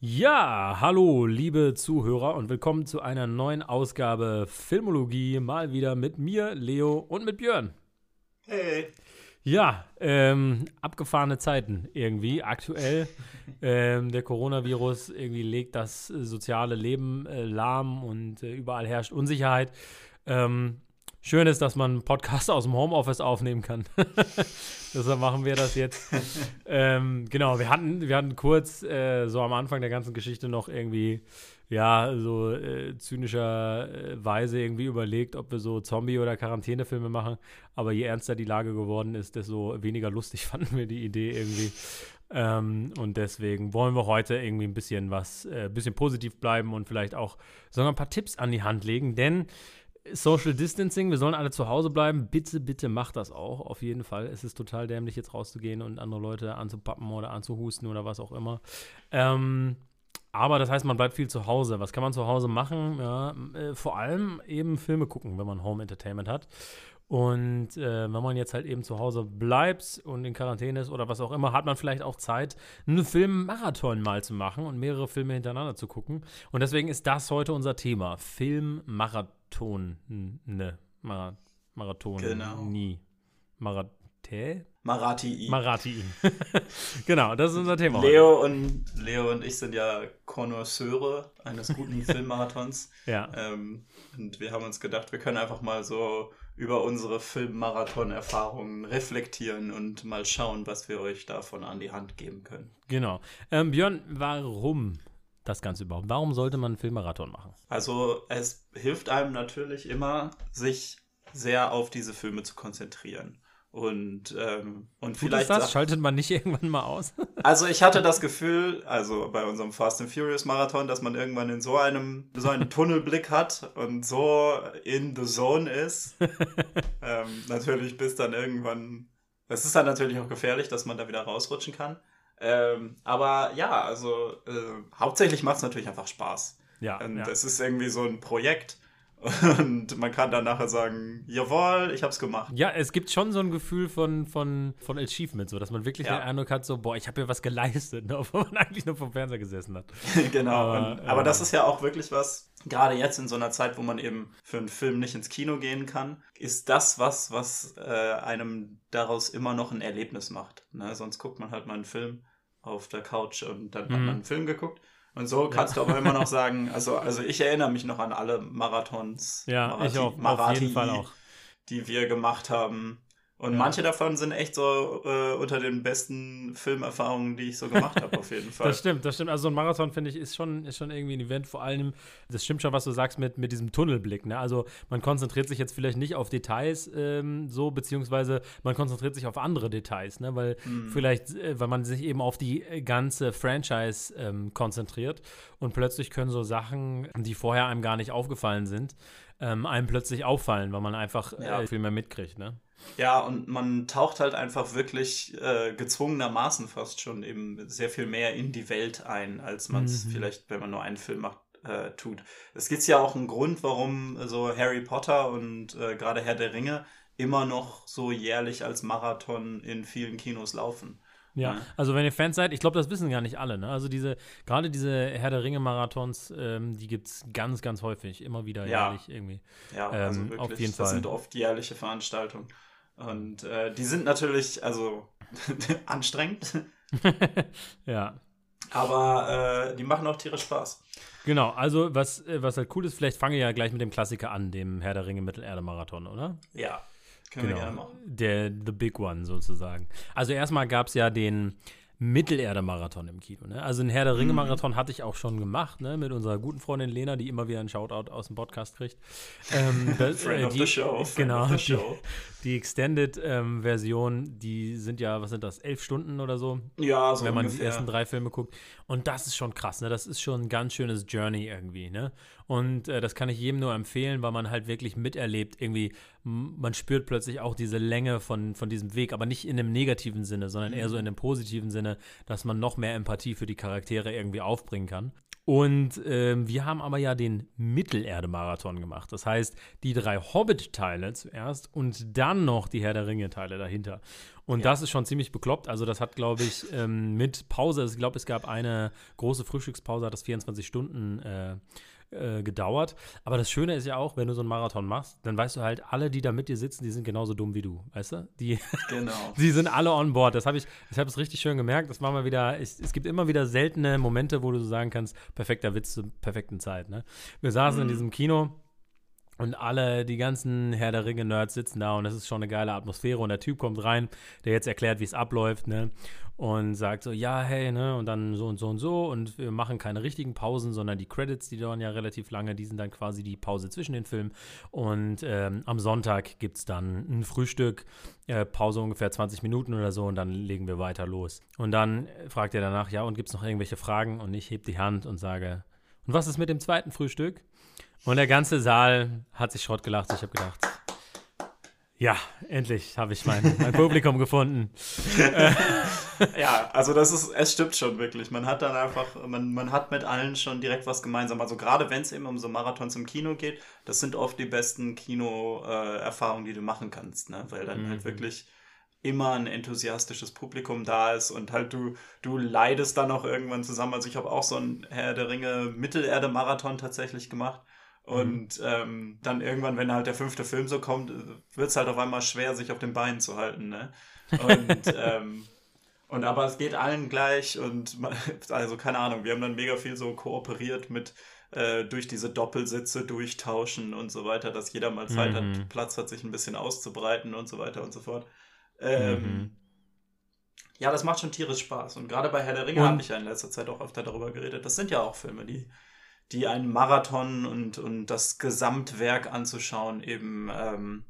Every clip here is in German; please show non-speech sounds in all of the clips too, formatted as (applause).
Ja, hallo, liebe Zuhörer und willkommen zu einer neuen Ausgabe Filmologie. Mal wieder mit mir, Leo und mit Björn. Hey. Ja, ähm, abgefahrene Zeiten irgendwie aktuell. (laughs) ähm, der Coronavirus irgendwie legt das soziale Leben äh, lahm und äh, überall herrscht Unsicherheit. Ähm, schön ist, dass man einen Podcast (laughs) aus dem Homeoffice aufnehmen kann. (laughs) Deshalb machen wir das jetzt. (laughs) ähm, genau, wir hatten, wir hatten kurz äh, so am Anfang der ganzen Geschichte noch irgendwie, ja, so äh, zynischerweise irgendwie überlegt, ob wir so Zombie- oder Quarantänefilme machen. Aber je ernster die Lage geworden ist, desto weniger lustig fanden wir die Idee irgendwie. Ähm, und deswegen wollen wir heute irgendwie ein bisschen was, äh, bisschen positiv bleiben und vielleicht auch sogar ein paar Tipps an die Hand legen, denn Social Distancing, wir sollen alle zu Hause bleiben. Bitte, bitte macht das auch, auf jeden Fall. Es ist total dämlich, jetzt rauszugehen und andere Leute anzupappen oder anzuhusten oder was auch immer. Ähm, aber das heißt, man bleibt viel zu Hause. Was kann man zu Hause machen? Ja, äh, vor allem eben Filme gucken, wenn man Home Entertainment hat. Und äh, wenn man jetzt halt eben zu Hause bleibt und in Quarantäne ist oder was auch immer, hat man vielleicht auch Zeit, einen Filmmarathon mal zu machen und mehrere Filme hintereinander zu gucken. Und deswegen ist das heute unser Thema: Filmmarathon. Ne, Mar Marathon. Genau. Nie. Marathä? Marati. Marati. (laughs) genau, das ist unser Thema. Leo und, Leo und ich sind ja Connoisseure eines guten (laughs) Filmmarathons. Ja. Ähm, und wir haben uns gedacht, wir können einfach mal so über unsere Filmmarathon-Erfahrungen reflektieren und mal schauen, was wir euch davon an die Hand geben können. Genau. Ähm, Björn, warum das Ganze überhaupt? Warum sollte man einen Filmmarathon machen? Also es hilft einem natürlich immer, sich sehr auf diese Filme zu konzentrieren. Und, ähm, und Tut vielleicht. das? Schaltet man nicht (laughs) irgendwann mal aus? Also ich hatte das Gefühl, also bei unserem Fast and Furious Marathon, dass man irgendwann in so einem so einen Tunnelblick hat und so in the zone ist. (laughs) ähm, natürlich bis dann irgendwann. Es ist dann natürlich auch gefährlich, dass man da wieder rausrutschen kann. Ähm, aber ja, also äh, hauptsächlich macht es natürlich einfach Spaß. Ja. Und ja. es ist irgendwie so ein Projekt. Und man kann dann nachher sagen, jawohl, ich hab's gemacht. Ja, es gibt schon so ein Gefühl von, von, von Achievement, so dass man wirklich Ja. den Eindruck hat, so, boah, ich habe hier was geleistet, ne, (laughs) obwohl man eigentlich nur vom Fernseher gesessen hat. (laughs) genau. Aber, und, aber äh, das ist ja auch wirklich was, gerade jetzt in so einer Zeit, wo man eben für einen Film nicht ins Kino gehen kann, ist das was, was äh, einem daraus immer noch ein Erlebnis macht. Ne? Sonst guckt man halt mal einen Film auf der Couch und dann hat Mhm. man einen Film geguckt. Und so kannst du aber immer noch (laughs) sagen, also, also ich erinnere mich noch an alle Marathons, Ja, Marati- ich auch, auf Marati, jeden Fall auch. die wir gemacht haben. Und Ja. manche davon sind echt so äh, unter den besten Filmerfahrungen, die ich so gemacht habe, auf jeden (laughs) Fall. Das stimmt, das stimmt. Also so ein Marathon, finde ich, ist schon, ist schon irgendwie ein Event. Vor allem, das stimmt schon, was du sagst mit, mit diesem Tunnelblick. Ne? Also man konzentriert sich jetzt vielleicht nicht auf Details ähm, so, beziehungsweise man konzentriert sich auf andere Details, ne? Weil Mhm. vielleicht, äh, weil man sich eben auf die äh, ganze Franchise ähm, konzentriert und plötzlich können so Sachen, die vorher einem gar nicht aufgefallen sind, ähm, einem plötzlich auffallen, weil man einfach Ja. äh, viel mehr mitkriegt, ne? Ja, und man taucht halt einfach wirklich äh, gezwungenermaßen fast schon eben sehr viel mehr in die Welt ein, als man es Mhm. vielleicht, wenn man nur einen Film macht, äh, tut. Es gibt ja auch einen Grund, warum so Harry Potter und äh, gerade Herr der Ringe immer noch so jährlich als Marathon in vielen Kinos laufen. Ja, Ja. also wenn ihr Fans seid, ich glaube, das wissen gar nicht alle, ne? Also diese, gerade diese Herr der Ringe-Marathons, ähm, die gibt es ganz, ganz häufig, immer wieder Ja. jährlich irgendwie. Ja, Ähm, also wirklich, auf jeden das Fall. sind oft jährliche Veranstaltungen. Und äh, die sind natürlich, also (laughs) anstrengend, (laughs) ja. aber äh, die machen auch tierisch Spaß. Genau, also was, äh, was halt cool ist, vielleicht fange ja gleich mit dem Klassiker an, dem Herr der Ringe Mittelerde-Marathon, oder? Ja, können wir gerne machen. Der The Big One sozusagen. Also erstmal gab es ja den Mittelerde-Marathon im Kino. Ne? Also einen Herr der Mhm. Ringe-Marathon hatte ich auch schon gemacht, ne? mit unserer guten Freundin Lena, die immer wieder einen Shoutout aus dem Podcast kriegt. Ähm, (laughs) das, Friend äh, of die, the show. Genau, of the die, show. die Extended-Version, die sind ja, was sind das, elf Stunden oder so, Ja, so wenn man die ungefähr. ersten drei Filme guckt. Und das ist schon krass, ne? Das ist schon ein ganz schönes Journey irgendwie, ne? Und äh, das kann ich jedem nur empfehlen, weil man halt wirklich miterlebt. Irgendwie, man spürt plötzlich auch diese Länge von, von diesem Weg, aber nicht in einem negativen Sinne, sondern eher so in einem positiven Sinne, dass man noch mehr Empathie für die Charaktere irgendwie aufbringen kann. Und ähm, wir haben aber ja den Mittelerde-Marathon gemacht. Das heißt, die drei Hobbit-Teile zuerst und dann noch die Herr der Ringe-Teile dahinter. Und ja. das ist schon ziemlich bekloppt. Also, das hat, glaube ich, ähm, mit Pause, ich glaube, es gab eine große Frühstückspause, hat das 24 Stunden äh, äh, gedauert. Aber das Schöne ist ja auch, wenn du so einen Marathon machst, dann weißt du halt, alle, die da mit dir sitzen, die sind genauso dumm wie du, weißt du? Die, (laughs) genau. die sind alle on board. Das habe ich, ich habe es richtig schön gemerkt. Das war mal wieder, ich, es gibt immer wieder seltene Momente, wo du so sagen kannst, perfekter Witz zur perfekten Zeit. Ne? Wir saßen mhm. in diesem Kino und alle, die ganzen Herr der Ringe-Nerds sitzen da und das ist schon eine geile Atmosphäre. Und der Typ kommt rein, der jetzt erklärt, wie es abläuft, ne? Und sagt so, ja, hey, ne? Und dann so und so und so. Und wir machen keine richtigen Pausen, sondern die Credits, die dauern ja relativ lange, die sind dann quasi die Pause zwischen den Filmen. Und ähm, am Sonntag gibt es dann ein Frühstück, äh, Pause ungefähr 20 Minuten oder so und dann legen wir weiter los. Und dann fragt er danach, ja, und gibt es noch irgendwelche Fragen? Und ich heb die Hand und sage, und was ist mit dem zweiten Frühstück? Und der ganze Saal hat sich Schrott gelacht. Ich habe gedacht, ja, endlich habe ich mein, mein Publikum gefunden. (laughs) ja, also das ist, es stimmt schon wirklich. Man hat dann einfach, man, man hat mit allen schon direkt was gemeinsam. Also gerade wenn es eben um so Marathons im Kino geht, das sind oft die besten Kino-Erfahrungen, äh, die du machen kannst, ne? Weil dann halt mhm. halt wirklich immer ein enthusiastisches Publikum da ist und halt du, du leidest dann auch irgendwann zusammen. Also ich habe auch so ein Herr der Ringe Mittelerde-Marathon tatsächlich gemacht. Mhm. Und ähm, dann irgendwann, wenn halt der fünfte Film so kommt, wird es halt auf einmal schwer, sich auf den Beinen zu halten. Ne? Und, (laughs) ähm, und aber es geht allen gleich und also keine Ahnung, wir haben dann mega viel so kooperiert mit äh, durch diese Doppelsitze durchtauschen und so weiter, dass jeder mal Zeit mhm. hat, Platz hat, sich ein bisschen auszubreiten und so weiter und so fort. Ähm, mhm. Ja, das macht schon tierisch Spaß. Und gerade bei Herr der Ringe habe ich ja in letzter Zeit auch öfter darüber geredet. Das sind ja auch Filme, die, die einen Marathon und, und das Gesamtwerk anzuschauen eben ähm,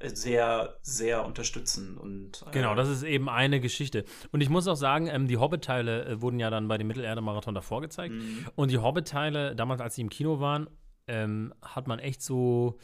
sehr, sehr unterstützen. Und, äh, genau, das ist eben eine Geschichte. Und ich muss auch sagen, ähm, die Hobbit-Teile äh, wurden ja dann bei dem Mittelerde-Marathon davor gezeigt. Mhm. Und die Hobbit-Teile, damals, als sie im Kino waren, ähm, hat man echt so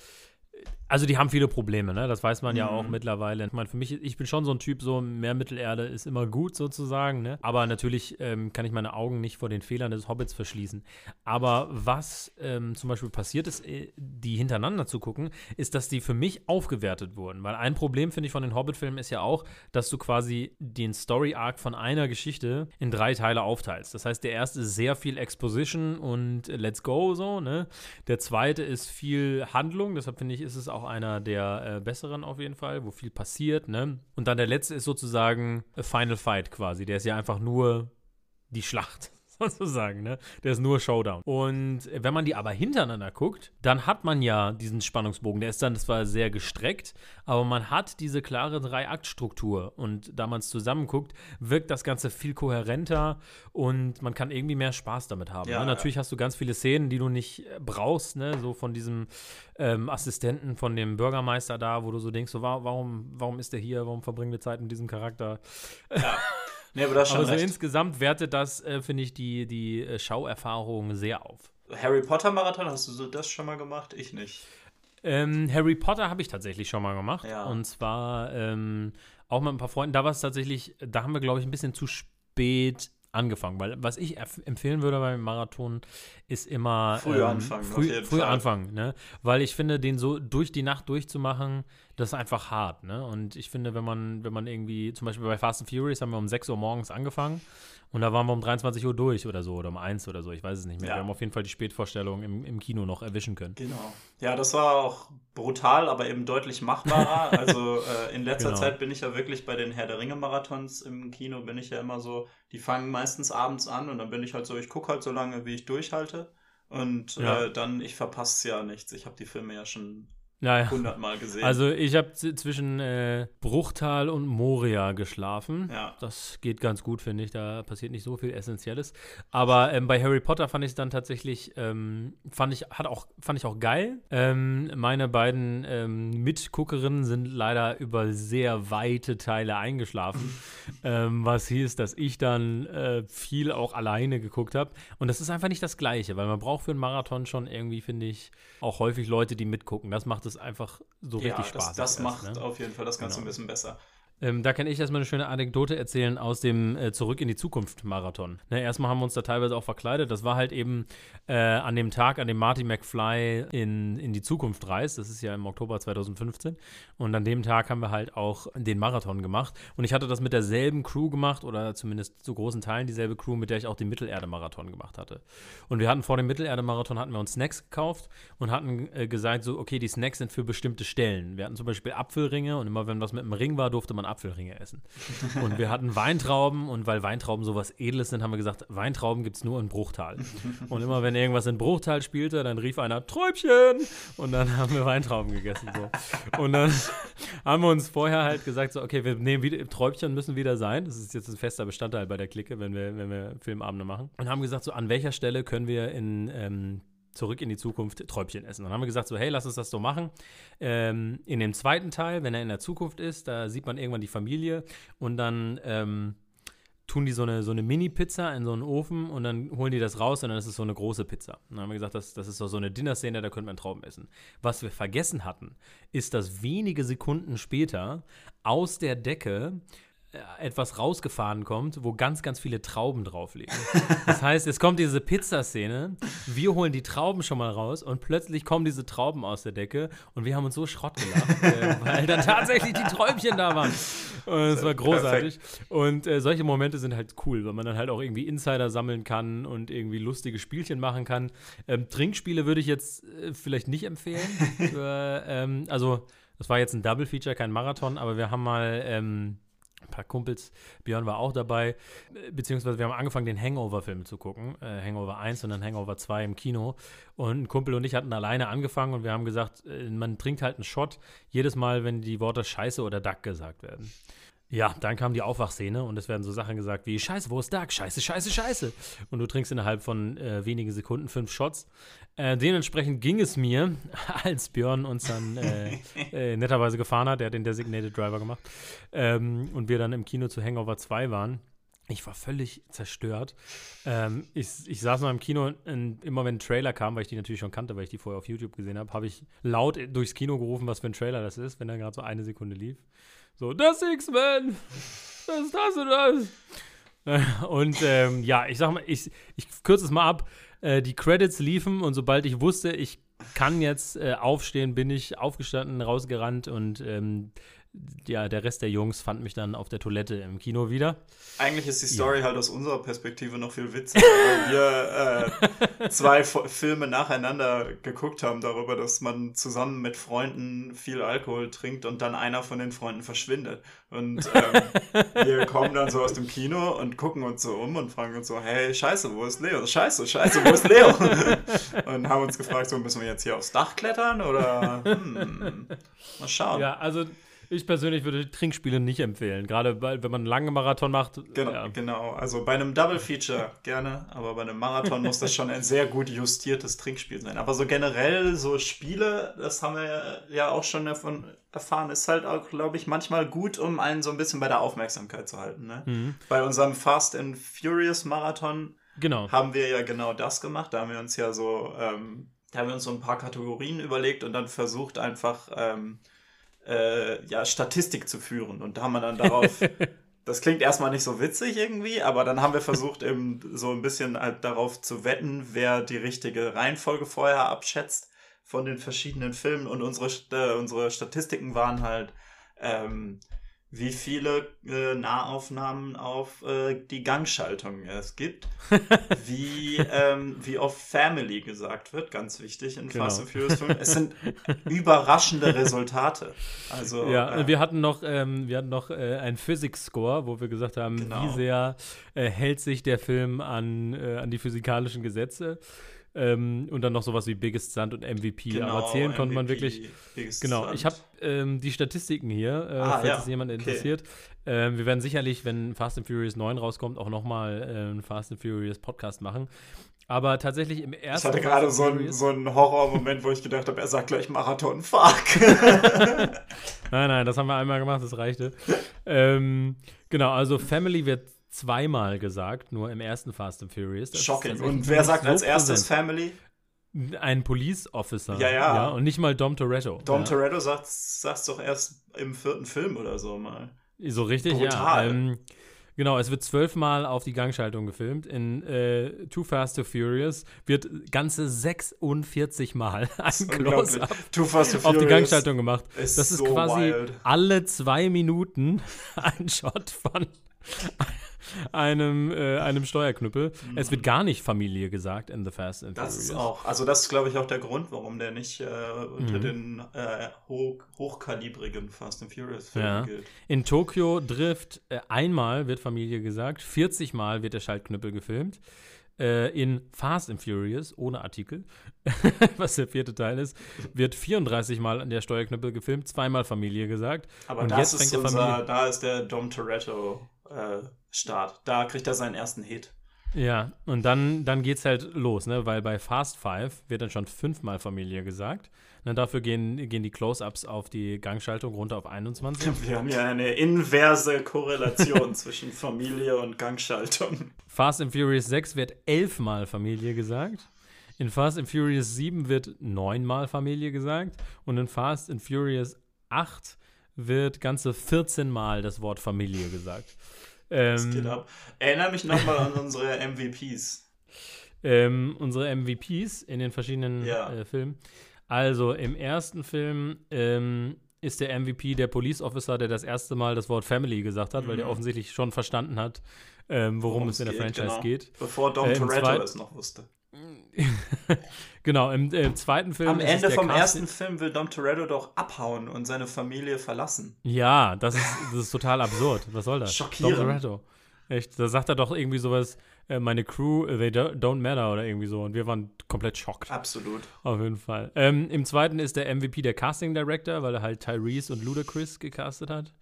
also die haben viele Probleme, ne? Das weiß man mhm. ja auch mittlerweile. Ich meine, für mich, ich bin schon so ein Typ, so mehr Mittelerde ist immer gut sozusagen, ne? Aber natürlich ähm, kann ich meine Augen nicht vor den Fehlern des Hobbits verschließen. Aber was ähm, zum Beispiel passiert ist, äh, die hintereinander zu gucken, ist, dass die für mich aufgewertet wurden. Weil ein Problem, finde ich, von den Hobbit-Filmen ist ja auch, dass du quasi den Story-Arc von einer Geschichte in drei Teile aufteilst. Das heißt, der erste ist sehr viel Exposition und Let's Go so, ne? Der zweite ist viel Handlung, deshalb finde ich, ist es auch einer der äh, besseren auf jeden Fall, wo viel passiert, ne? Und dann der letzte ist sozusagen Final Fight quasi. Der ist ja einfach nur die Schlacht. (laughs) sozusagen, ne? Der ist nur Showdown. Und wenn man die aber hintereinander guckt, dann hat man ja diesen Spannungsbogen. Der ist dann zwar sehr gestreckt, aber man hat diese klare Drei-Akt-Struktur. Und da man es zusammen guckt, wirkt das Ganze viel kohärenter und man kann irgendwie mehr Spaß damit haben. Ja, ne? Natürlich ja. hast du ganz viele Szenen, die du nicht brauchst, ne? So von diesem ähm, Assistenten von dem Bürgermeister da, wo du so denkst, so, warum, warum ist der hier? Warum verbringen wir Zeit mit diesem Charakter? Ja. (laughs) Nee, aber das schon aber so insgesamt wertet das, äh, finde ich, die, die äh, Schauerfahrung sehr auf. Harry Potter Marathon, hast du das schon mal gemacht? Ich nicht. Ähm, Harry Potter habe ich tatsächlich schon mal gemacht. Ja. Und zwar ähm, auch mit ein paar Freunden. Da war es tatsächlich, da haben wir, glaube ich, ein bisschen zu spät angefangen. Weil was ich empfehlen würde beim Marathon ist immer früh ähm, anfangen. Früh, früh anfangen, ne? Weil ich finde, den so durch die Nacht durchzumachen, das ist einfach hart, ne? Und ich finde, wenn man, wenn man irgendwie, zum Beispiel bei Fast and Furious haben wir um 6 Uhr morgens angefangen und da waren wir um 23 Uhr durch oder so oder um 1 oder so, ich weiß es nicht mehr. Ja. Wir haben auf jeden Fall die Spätvorstellung im, im Kino noch erwischen können. Genau. Ja, das war auch brutal, aber eben deutlich machbarer. (laughs) also äh, in letzter genau. Zeit bin ich ja wirklich bei den Herr der Ringe-Marathons im Kino, bin ich ja immer so, die fangen meistens abends an und dann bin ich halt so, ich gucke halt so lange, wie ich durchhalte. Und ja. äh, dann, ich verpasse ja nichts. Ich habe die Filme ja schon ja, hundertmal gesehen. Also ich habe zwischen äh, Bruchtal und Moria geschlafen. Ja. Das geht ganz gut, finde ich. Da passiert nicht so viel Essentielles. Aber ähm, bei Harry Potter fand ich es dann tatsächlich, ähm, fand ich, hat auch, fand ich auch geil. Ähm, meine beiden ähm, Mitguckerinnen sind leider über sehr weite Teile eingeschlafen. (laughs) Ähm, was hieß, dass ich dann äh, viel auch alleine geguckt habe. Und das ist einfach nicht das Gleiche, weil man braucht für einen Marathon schon irgendwie, finde ich, auch häufig Leute, die mitgucken. Das macht es einfach so ja, richtig Spaß. Das, das macht ne? auf jeden Fall das Ganze genau. ein bisschen besser. Ähm, da kann ich erstmal eine schöne Anekdote erzählen aus dem äh, Zurück in die Zukunft Marathon. Ne, erstmal haben wir uns da teilweise auch verkleidet. Das war halt eben äh, an dem Tag, an dem Marty McFly in, in die Zukunft reist. Das ist ja im Oktober 2015. Und an dem Tag haben wir halt auch den Marathon gemacht. Und ich hatte das mit derselben Crew gemacht oder zumindest zu großen Teilen dieselbe Crew, mit der ich auch den Mittelerde-Marathon gemacht hatte. Und wir hatten vor dem Mittelerde-Marathon hatten wir uns Snacks gekauft und hatten äh, gesagt, so, okay, die Snacks sind für bestimmte Stellen. Wir hatten zum Beispiel Apfelringe und immer wenn was mit einem Ring war, durfte man Apfelringe essen. Und wir hatten Weintrauben und weil Weintrauben sowas Edles sind, haben wir gesagt, Weintrauben gibt es nur in Bruchtal. Und immer wenn irgendwas in Bruchtal spielte, dann rief einer Träubchen und dann haben wir Weintrauben gegessen. So. Und dann (laughs) haben wir uns vorher halt gesagt, so, okay, wir nehmen wieder, Träubchen müssen wieder sein. Das ist jetzt ein fester Bestandteil bei der Clique, wenn wir, wenn wir Filmabende machen. Und haben gesagt, so an welcher Stelle können wir in ähm, zurück in die Zukunft Träubchen essen. Dann haben wir gesagt, so, hey, lass uns das so machen. Ähm, in dem zweiten Teil, wenn er in der Zukunft ist, da sieht man irgendwann die Familie und dann ähm, tun die so eine, so eine Mini-Pizza in so einen Ofen und dann holen die das raus und dann ist es so eine große Pizza. Und dann haben wir gesagt, das, das ist so, so eine Dinner-Szene, da könnte man Trauben essen. Was wir vergessen hatten, ist, dass wenige Sekunden später aus der Decke etwas rausgefahren kommt, wo ganz, ganz viele Trauben drauf liegen. (laughs) Das heißt, es kommt diese Pizzaszene, wir holen die Trauben schon mal raus und plötzlich kommen diese Trauben aus der Decke und wir haben uns so Schrott gelacht, äh, (laughs) weil dann tatsächlich die Träubchen da waren. Und es war großartig. Perfekt. Und äh, solche Momente sind halt cool, weil man dann halt auch irgendwie Insider sammeln kann und irgendwie lustige Spielchen machen kann. Ähm, Trinkspiele würde ich jetzt äh, vielleicht nicht empfehlen. (laughs) Für, ähm, also, das war jetzt ein Double Feature, kein Marathon, aber wir haben mal ähm, ein paar Kumpels, Björn war auch dabei, beziehungsweise wir haben angefangen, den Hangover-Film zu gucken, äh, Hangover 1 und dann Hangover 2 im Kino. Und ein Kumpel und ich hatten alleine angefangen und wir haben gesagt, äh, man trinkt halt einen Shot jedes Mal, wenn die Worte Scheiße oder Duck gesagt werden. Ja, dann kam die Aufwachszene und es werden so Sachen gesagt wie Scheiße, wo ist Duck? Scheiße, Scheiße, Scheiße. Und du trinkst innerhalb von äh, wenigen Sekunden fünf Shots. Äh, dementsprechend ging es mir, (laughs) als Björn uns dann äh, (laughs) äh, netterweise gefahren hat, der hat den Designated Driver gemacht, ähm, und wir dann im Kino zu Hangover 2 waren. Ich war völlig zerstört. Ähm, ich, ich saß noch im Kino und immer wenn ein Trailer kam, weil ich die natürlich schon kannte, weil ich die vorher auf YouTube gesehen habe, habe ich laut durchs Kino gerufen, was für ein Trailer das ist, wenn er gerade so eine Sekunde lief. So, das X-Men! Das ist das und das! (laughs) Und ähm, ja, ich sag mal, ich, ich kürze es mal ab. Äh, die Credits liefen und sobald ich wusste, ich kann jetzt äh, aufstehen, bin ich aufgestanden, rausgerannt und ähm, ja, der Rest der Jungs fand mich dann auf der Toilette im Kino wieder. Eigentlich ist die Story ja. halt aus unserer Perspektive noch viel witziger, weil wir äh, (laughs) zwei Filme nacheinander geguckt haben darüber, dass man zusammen mit Freunden viel Alkohol trinkt und dann einer von den Freunden verschwindet. Und ähm, wir kommen dann so aus dem Kino und gucken uns so um und fragen uns so, hey, scheiße, wo ist Leo? Scheiße, scheiße, wo ist Leo? (laughs) und haben uns gefragt, so müssen wir jetzt hier aufs Dach klettern oder hm, mal schauen. Ja, also ich persönlich würde Trinkspiele nicht empfehlen, gerade wenn man einen langen Marathon macht. Genau, ja. genau. also bei einem Double Feature (laughs) gerne, aber bei einem Marathon muss das schon ein sehr gut justiertes Trinkspiel sein. Aber so generell, so Spiele, das haben wir ja auch schon davon erfahren, ist halt auch, glaube ich, manchmal gut, um einen so ein bisschen bei der Aufmerksamkeit zu halten. Ne? Mhm. Bei unserem Fast and Furious Marathon genau. haben wir ja genau das gemacht. Da haben wir uns ja so, ähm, da haben wir uns so ein paar Kategorien überlegt und dann versucht einfach ähm, äh, ja, Statistik zu führen. Und da haben wir dann darauf, (laughs) das klingt erstmal nicht so witzig irgendwie, aber dann haben wir versucht, eben so ein bisschen halt darauf zu wetten, wer die richtige Reihenfolge vorher abschätzt von den verschiedenen Filmen. Und unsere, äh, unsere Statistiken waren halt, ähm, wie viele äh, Nahaufnahmen auf äh, die Gangschaltung es gibt, (laughs) wie, ähm, wie oft Family gesagt wird, ganz wichtig in genau. Fast and Furious 5. Es sind überraschende Resultate. Also, ja, äh, wir hatten noch, ähm, wir hatten noch äh, einen Physics-Score, wo wir gesagt haben, genau. wie sehr äh, hält sich der Film an, äh, an die physikalischen Gesetze. Ähm, und dann noch sowas wie Biggest Stunt und MVP. Genau, Aber zählen MVP, konnte man wirklich. Biggest genau, Stunt. ich habe ähm, die Statistiken hier, äh, ah, falls ja. es jemand okay. interessiert. Ähm, wir werden sicherlich, wenn Fast and Furious 9 rauskommt, auch nochmal äh, einen Fast and Furious Podcast machen. Aber tatsächlich im ersten. Ich hatte gerade so, ein, so einen Horror-Moment, wo ich gedacht habe, er sagt gleich Marathon, fuck. (laughs) nein, nein, das haben wir einmal gemacht, das reichte. ähm, genau, also Family wird zweimal gesagt, nur im ersten Fast and Furious. Das Shocking. Und wer sagt so als erstes präsent. Family? Ein Police Officer. Ja, ja. ja und nicht mal Dom Toretto. Dom ja. Toretto sagt es doch erst im vierten Film oder so mal. So richtig, Brutal. ja. Ähm, genau, es wird zwölfmal auf die Gangschaltung gefilmt. In äh, Too Fast, Too Furious wird ganze 46 Mal (laughs) ein. Close-Up auf die Gangschaltung gemacht. ist Das ist so quasi wild. alle zwei Minuten (laughs) ein Shot von einem, äh, einem Steuerknüppel. Es wird gar nicht Familie gesagt in The Fast and Mhm. Das Furious. ist auch, also das ist, glaube ich, auch der Grund, warum der nicht äh, unter Mhm. den äh, hoch, hochkalibrigen Fast and Furious Filmen Ja. gilt. In Tokyo Drift äh, einmal wird Familie gesagt, 40 Mal wird der Schaltknüppel gefilmt. Äh, in Fast and Furious, ohne Artikel, (laughs) was der vierte Teil ist, wird 34 Mal an der Steuerknüppel gefilmt, zweimal Familie gesagt. Aber Und jetzt fängt der unser, Familie- da ist der Dom Toretto äh, Start. Da kriegt er seinen ersten Hit. Ja, und dann, dann geht's halt los, ne? Weil bei Fast Five wird dann schon fünfmal Familie gesagt. Und dafür gehen, gehen die Close-Ups auf die Gangschaltung runter auf 21. (laughs) Wir haben ja eine inverse Korrelation (laughs) zwischen Familie und Gangschaltung. Fast and Furious 6 wird elfmal Familie gesagt. In Fast and Furious 7 wird neunmal Familie gesagt. Und in Fast and Furious 8 wird ganze 14 Mal das Wort Familie gesagt. Das geht Ähm, ab. Erinnere mich nochmal an unsere MVPs. ähm, unsere MVPs in den verschiedenen Ja. äh, Filmen. Also im ersten Film ähm, ist der MVP der Police Officer, der das erste Mal das Wort Family gesagt hat, weil der Mhm. offensichtlich schon verstanden hat, ähm, worum, es in der Franchise genau. geht. Bevor Dom Äh, Toretto es noch wusste. (laughs) genau, im, äh, im zweiten Film. Am Ende vom Casting- ersten Film will Dom Toretto doch abhauen und seine Familie verlassen. Ja, das ist, das ist total absurd. Was soll das? Schockierend. Dom Toretto. Echt, da sagt er doch irgendwie sowas, äh, meine Crew, äh, they do- don't matter oder irgendwie so. Und wir waren komplett schockt. Absolut. Auf jeden Fall. Ähm, Im zweiten ist der MVP der Casting Director, weil er halt Tyrese und Ludacris gecastet hat.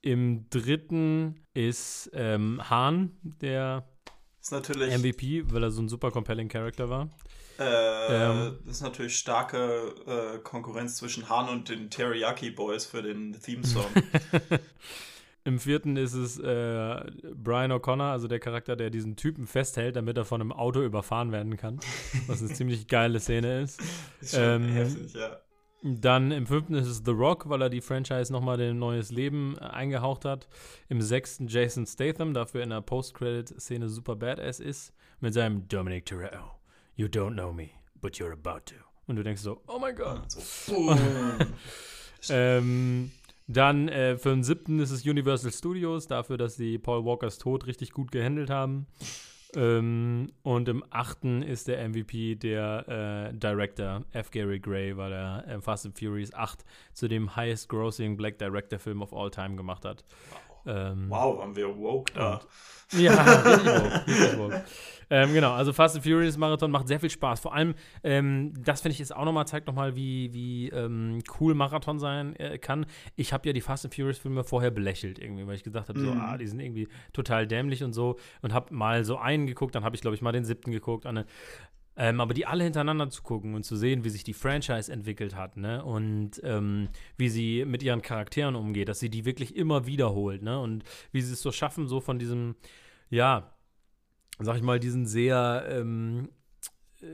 Im dritten ist ähm, Hahn der Ist natürlich, MVP, weil er so ein super compelling Character war. äh, ähm, das ist natürlich starke äh, Konkurrenz zwischen Han und den Teriyaki Boys für den Theme-Song. (laughs) (laughs) Im vierten ist es äh, Brian O'Connor, also der Charakter, der diesen Typen festhält, damit er von einem Auto überfahren werden kann. Was eine (laughs) ziemlich geile Szene ist. ist Ähm, heftig, ja. Dann im fünften ist es The Rock, weil er die Franchise nochmal ein neues Leben äh, eingehaucht hat. Im sechsten Jason Statham, dafür in der Post-Credit-Szene super badass ist. Mit seinem Dominic Toretto. You don't know me, but you're about to. Und du denkst so, oh mein Gott. Boom. (laughs) Ähm, dann äh, für den siebten ist es Universal Studios, dafür, dass sie Paul Walkers Tod richtig gut gehandelt haben. Ähm, und im achten ist der MVP der äh, Director F. Gary Gray, weil er äh, Fast and Furious 8 zu dem highest grossing Black Director Film of all time gemacht hat. Ähm, wow, waren wir woke da. ja, (laughs) richtig woke, richtig woke. Ähm, genau, also Fast and Furious Marathon macht sehr viel Spaß. Vor allem, ähm, das finde ich jetzt auch nochmal, zeigt nochmal, wie, wie ähm, cool Marathon sein äh, kann. Ich habe ja die Fast and Furious Filme vorher belächelt irgendwie, weil ich gesagt habe, so, Mhm. ah, die sind irgendwie total dämlich und so. Und habe mal so einen geguckt, dann habe ich, glaube ich, mal den siebten geguckt. Eine, ähm, aber die alle hintereinander zu gucken und zu sehen, wie sich die Franchise entwickelt hat, ne? Und ähm, wie sie mit ihren Charakteren umgeht, dass sie die wirklich immer wiederholt, ne? Und wie sie es so schaffen, so von diesem, ja, sag ich mal, diesen sehr ähm, äh,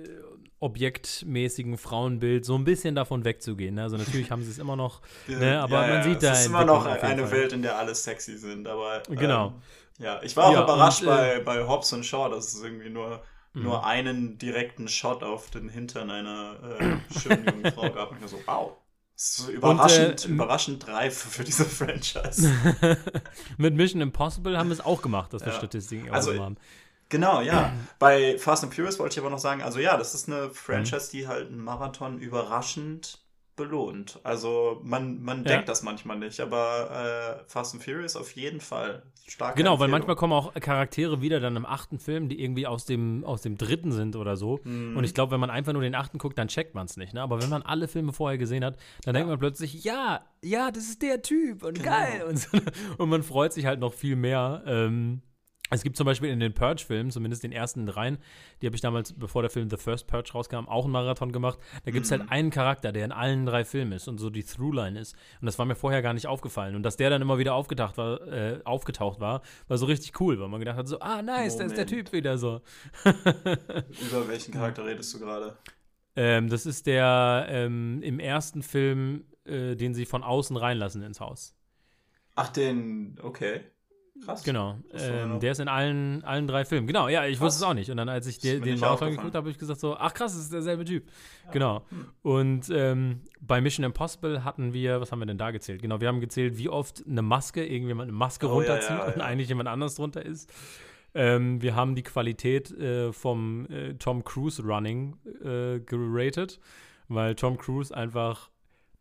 objektmäßigen Frauenbild so ein bisschen davon wegzugehen. Ne? Also natürlich haben sie es immer noch, (laughs) ne? aber man sieht da Es ist immer noch eine. Welt, in der alle sexy sind, aber ähm, Genau. ja, ich war auch Ja, überrascht und, äh, bei, bei Hobbs und Shaw, dass es irgendwie nur, Mhm. nur einen direkten Shot auf den Hintern einer äh, schönen jungen Frau gab. Und ich so, wow. Das ist überraschend, äh, überraschend reif für diese Franchise. (laughs) Mit Mission Impossible haben wir es auch gemacht, dass wir Ja. Statistiken Also, haben. Genau, ja. (clears throat) Bei Fast and Furious wollte ich aber noch sagen, also ja, das ist eine Mhm. Franchise, die halt einen Marathon überraschend belohnt. Also man, man Ja. denkt das manchmal nicht, aber äh, Fast and Furious auf jeden Fall. Starke Genau, weil Empfehlung. manchmal kommen auch Charaktere wieder dann im achten Film, die irgendwie aus dem, aus dem dritten sind oder so. Mhm. Und ich glaube, wenn man einfach nur den achten guckt, dann checkt man es nicht. Ne? Aber wenn man alle Filme vorher gesehen hat, dann denkt man plötzlich, ja, ja, das ist der Typ und Genau. geil. Und, so, und man freut sich halt noch viel mehr. Ähm, es gibt zum Beispiel in den Purge-Filmen, zumindest den ersten dreien, die habe ich damals, bevor der Film The First Purge rauskam, auch einen Marathon gemacht. Da gibt es Mhm. halt einen Charakter, der in allen drei Filmen ist und so die Throughline ist. Und das war mir vorher gar nicht aufgefallen. Und dass der dann immer wieder aufgetaucht war, äh, aufgetaucht war, war so richtig cool, weil man gedacht hat, so, ah, nice, da ist der Moment. Typ wieder so. (laughs) Über welchen Charakter redest du gerade? Ähm, das ist der ähm, im ersten Film, äh, den sie von außen reinlassen ins Haus. Ach, den, okay. Krass. Genau. Ähm, der ist in allen, allen drei Filmen. Genau, ja, ich krass. wusste es auch nicht. Und dann, als ich den, den Marathon geguckt habe, habe ich gesagt so, ach krass, das ist derselbe Typ. Ja. Genau. Hm. Und ähm, bei Mission Impossible hatten wir, was haben wir denn da gezählt? Genau, wir haben gezählt, wie oft eine Maske, irgendjemand eine Maske oh, runterzieht ja, ja, und eigentlich jemand anders drunter ist. Ähm, wir haben die Qualität äh, vom äh, Tom Cruise Running äh, geratet, weil Tom Cruise einfach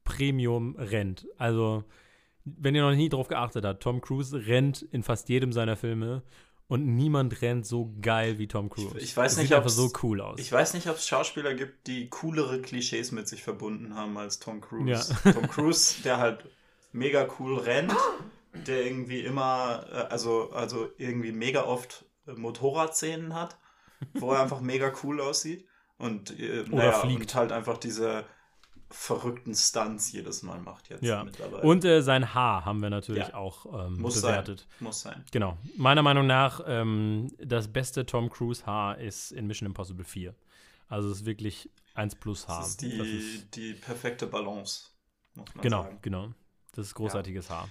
Premium rennt. Also wenn ihr noch nie drauf geachtet habt, Tom Cruise rennt in fast jedem seiner Filme und niemand rennt so geil wie Tom Cruise. Ich, ich weiß das nicht, sieht einfach so cool aus. Ich weiß nicht, ob es Schauspieler gibt, die coolere Klischees mit sich verbunden haben als Tom Cruise. Ja. (laughs) Tom Cruise, der halt mega cool rennt, der irgendwie immer, äh, also, also irgendwie mega oft Motorradszenen hat, wo er einfach mega cool aussieht. Und, äh, Oder naja, fliegt. und halt einfach diese verrückten Stunts jedes Mal macht jetzt ja. mittlerweile. Und äh, sein Haar haben wir natürlich ja. auch ähm, Muss bewertet. Sein. Muss sein. Genau. Meiner Meinung nach, ähm, das beste Tom Cruise Haar ist in Mission Impossible 4. Also es ist wirklich 1 plus Haar. Das ist die, das ist die perfekte Balance. genau, sagen. genau. Das ist großartiges ja. Haar.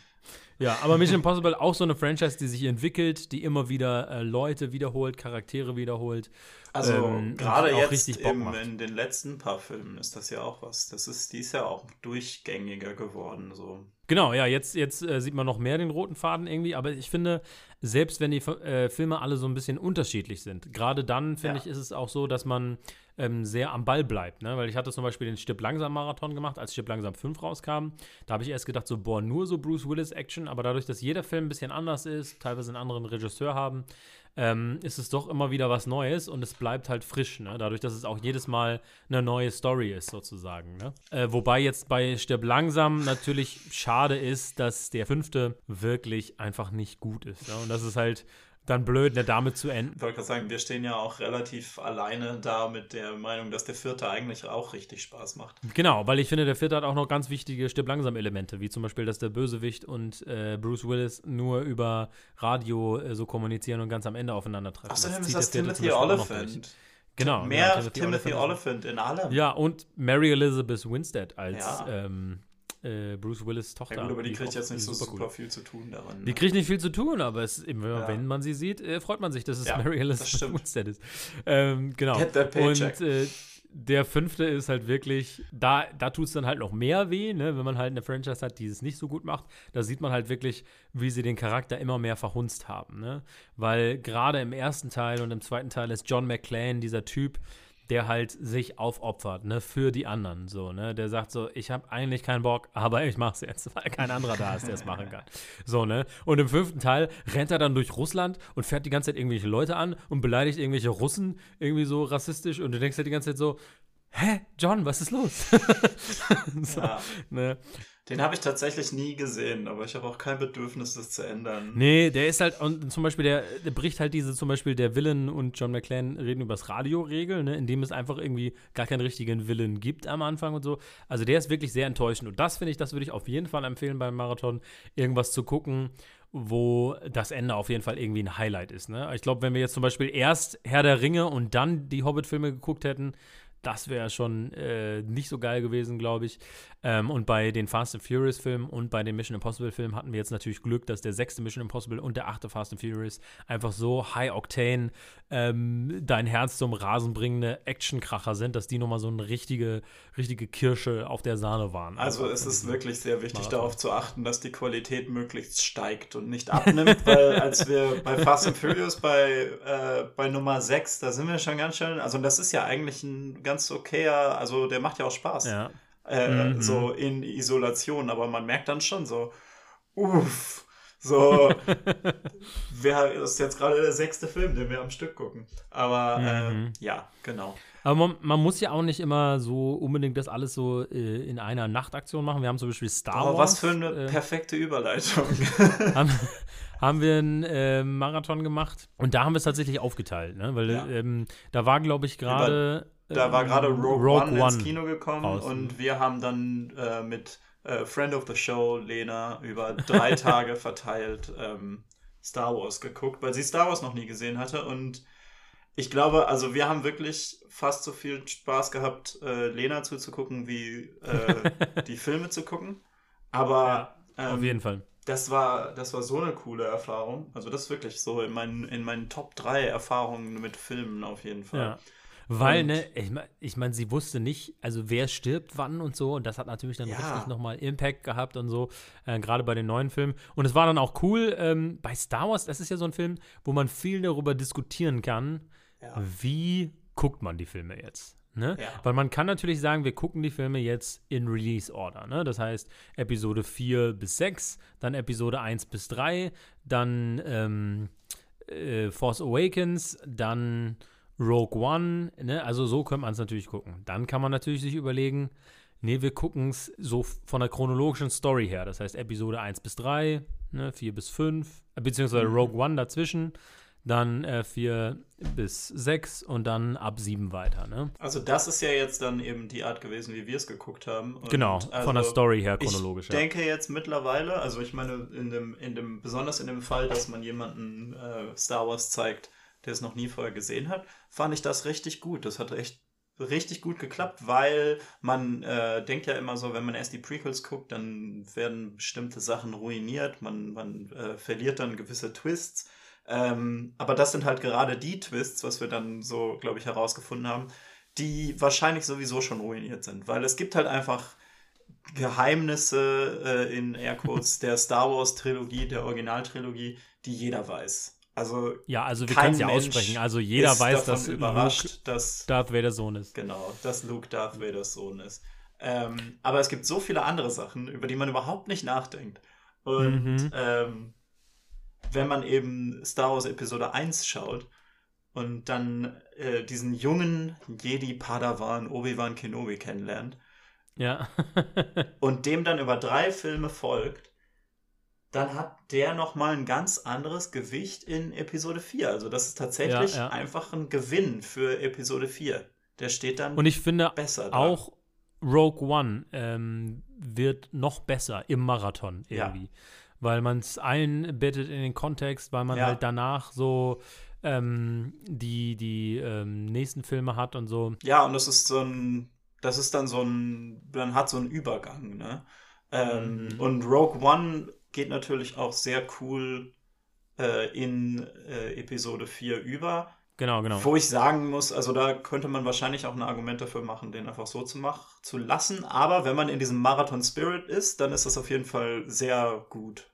Ja, aber Mission Impossible auch so eine Franchise, die sich entwickelt, die immer wieder äh, Leute wiederholt, Charaktere wiederholt. Also ähm, gerade jetzt im, in den letzten paar Filmen ist das ja auch was. Das ist, die ist ja auch durchgängiger geworden. So. Genau, ja, jetzt, jetzt äh, sieht man noch mehr den roten Faden irgendwie, aber ich finde, selbst wenn die äh, Filme alle so ein bisschen unterschiedlich sind, gerade dann, finde ja. ich, ist es auch so, dass man ähm, sehr am Ball bleibt. Ne? Weil ich hatte zum Beispiel den Stipp langsam Marathon gemacht, als Stipp langsam 5 rauskam. Da habe ich erst gedacht, so, boah, nur so Bruce Willis Action, aber dadurch, dass jeder Film ein bisschen anders ist, teilweise einen anderen Regisseur haben, ähm, ist es doch immer wieder was Neues und es bleibt halt frisch, ne? dadurch, dass es auch jedes Mal eine neue Story ist, sozusagen. Ne? Äh, wobei jetzt bei Stirb langsam natürlich schade ist, dass der fünfte wirklich einfach nicht gut ist. Ne? Und das ist halt dann blöd, ne, damit zu enden. Ich wollte gerade sagen, wir stehen ja auch relativ alleine da mit der Meinung, dass der vierte eigentlich auch richtig Spaß macht. Genau, weil ich finde, der vierte hat auch noch ganz wichtige Stirb-Langsam-Elemente, wie zum Beispiel, dass der Bösewicht und äh, Bruce Willis nur über Radio äh, so kommunizieren und ganz am Ende aufeinandertreffen. Außerdem ist das Timothy Olyphant. Genau. Mehr ja, Timothy, Timothy Olyphant in allem. Ja, und Mary Elizabeth Winstead als ja. ähm, äh, Bruce Willis Tochter. Ja gut, aber die, die kriegt jetzt nicht so super, super viel zu tun daran. Ne? Die kriegt nicht viel zu tun, aber es, ja. wenn man sie sieht, äh, freut man sich, dass es ja, Mary Elizabeth Winstead ist. Ähm, genau. Get that paycheck. Und äh, der fünfte ist halt wirklich, da, da tut es dann halt noch mehr weh, ne? wenn man halt eine Franchise hat, die es nicht so gut macht. Da sieht man halt wirklich, wie sie den Charakter immer mehr verhunzt haben. Ne? Weil gerade im ersten Teil und im zweiten Teil ist John McClane dieser Typ, der halt sich aufopfert, ne, für die anderen, so, ne, der sagt so, ich habe eigentlich keinen Bock, (laughs) aber ich mach's jetzt, weil kein anderer da ist, der es machen kann, so, ne, und im fünften Teil rennt er dann durch Russland und fährt die ganze Zeit irgendwelche Leute an und beleidigt irgendwelche Russen irgendwie so rassistisch und du denkst halt die ganze Zeit so, hä, John, was ist los? (laughs) so, ja. ne? Den habe ich tatsächlich nie gesehen, aber ich habe auch kein Bedürfnis, das zu ändern. Nee, der ist halt, und zum Beispiel, der, der bricht halt diese, zum Beispiel der Villain und John McClane reden über das Radio-Regel, ne, in dem es einfach irgendwie gar keinen richtigen Villain gibt am Anfang und so. Also der ist wirklich sehr enttäuschend. Und das finde ich, das würde ich auf jeden Fall empfehlen beim Marathon, irgendwas zu gucken, wo das Ende auf jeden Fall irgendwie ein Highlight ist. Ne? Ich glaube, wenn wir jetzt zum Beispiel erst Herr der Ringe und dann die Hobbit-Filme geguckt hätten, das wäre schon äh, nicht so geil gewesen, glaube ich. Ähm, und bei den Fast and Furious Filmen und bei den Mission Impossible Filmen hatten wir jetzt natürlich Glück, dass der sechste Mission Impossible und der achte Fast and Furious einfach so High Octane ähm, dein Herz zum Rasen bringende Actionkracher sind, dass die nochmal so eine richtige, richtige Kirsche auf der Sahne waren. Also, also es ist wirklich sehr wichtig, Marathon. darauf zu achten, dass die Qualität möglichst steigt und nicht abnimmt, weil als wir bei Fast and Furious bei, äh, bei Nummer 6, da sind wir schon ganz schön, also das ist ja eigentlich ein ganz okayer, also der macht ja auch Spaß. Ja. Äh, mhm. so in Isolation, aber man merkt dann schon so, uff, so, (laughs) wer ist jetzt gerade der sechste Film, den wir am Stück gucken. Aber äh, mhm. äh, ja, genau. Aber man, man, muss ja auch nicht immer so unbedingt das alles so äh, in einer Nachtaktion machen. Wir haben zum Beispiel Star oh, Wars. Was für eine äh, perfekte Überleitung. (laughs) haben, haben, wir einen äh, Marathon gemacht und da haben wir es tatsächlich aufgeteilt, ne? weil ja. ähm, da war, glaube ich, gerade da war gerade Rogue, Rogue One, One, ins Kino gekommen raus. und wir haben dann äh, mit äh, Friend of the Show, Lena, über drei (laughs) Tage verteilt ähm, Star Wars geguckt, weil sie Star Wars noch nie gesehen hatte und ich glaube, also wir haben wirklich fast so viel Spaß gehabt, äh, Lena zuzugucken, wie äh, (laughs) die Filme zu gucken. Aber ja, auf ähm, jeden Fall das war, das war so eine coole Erfahrung. Also das ist wirklich so in meinen, in meinen Top 3 Erfahrungen mit Filmen auf jeden Fall. Ja. Weil, und, ne, ich meine, ich mein, sie wusste nicht, also wer stirbt wann und so. Und das hat natürlich dann ja. richtig nochmal Impact gehabt und so, äh, gerade bei den neuen Filmen. Und es war dann auch cool, ähm, bei Star Wars, das ist ja so ein Film, wo man viel darüber diskutieren kann, ja. wie guckt man die Filme jetzt. Ne? Ja. Weil man kann natürlich sagen, wir gucken die Filme jetzt in Release Order. Ne? Das heißt, Episode 4 bis 6, dann Episode 1 bis 3, dann ähm, äh, Force Awakens, dann Rogue One. Ne? Also so könnte man es natürlich gucken. Dann kann man natürlich sich überlegen, nee, wir gucken es so von der chronologischen Story her. Das heißt, Episode 1 bis 3, ne? 4 bis 5, äh, beziehungsweise mhm. Rogue One dazwischen dann äh, 4 bis 6 und dann ab 7 weiter. Ne? Also das ist ja jetzt dann eben die Art gewesen, wie wir es geguckt haben. Und genau, also von der Story her chronologisch. Ich ja. denke jetzt mittlerweile, also ich meine, in dem, in dem, besonders in dem Fall, dass man jemanden äh, Star Wars zeigt, der es noch nie vorher gesehen hat, fand ich das richtig gut. Das hat echt richtig gut geklappt, weil man äh, denkt ja immer so, wenn man erst die Prequels guckt, dann werden bestimmte Sachen ruiniert, man, man äh, verliert dann gewisse Twists. Ähm, aber das sind halt gerade die Twists, was wir dann so, glaube ich, herausgefunden haben, die wahrscheinlich sowieso schon ruiniert sind. Weil es gibt halt einfach Geheimnisse äh, in Airquotes (laughs) der Star Wars Trilogie, der Originaltrilogie, die jeder weiß. Also ja, also wir können es ja aussprechen. Also jeder weiß, dass überrascht, Luke dass Darth Vader Sohn ist. Genau, dass Luke Darth Vaders Sohn ist. Ähm, aber es gibt so viele andere Sachen, über die man überhaupt nicht nachdenkt. Und mhm. ähm, wenn man eben Star Wars Episode 1 schaut und dann äh, diesen jungen Jedi-Padawan Obi-Wan Kenobi kennenlernt ja. (laughs) und dem dann über drei Filme folgt, dann hat der nochmal ein ganz anderes Gewicht in Episode 4. Also das ist tatsächlich ja, ja. einfach ein Gewinn für Episode 4. Der steht dann Und ich finde besser auch Rogue One ähm, wird noch besser im Marathon irgendwie. Ja weil man es einbettet in den Kontext, weil man halt danach so ähm, die, die ähm, nächsten Filme hat und so. Ja, und das ist so ein, das ist dann so ein, man hat so einen Übergang, ne? Ähm, mhm. Und Rogue One geht natürlich auch sehr cool äh, in äh, Episode 4 über. Genau, genau. Wo ich sagen muss, also da könnte man wahrscheinlich auch ein Argument dafür machen, den einfach so zu machen, zu lassen. Aber wenn man in diesem Marathon Spirit ist, dann ist das auf jeden Fall sehr gut.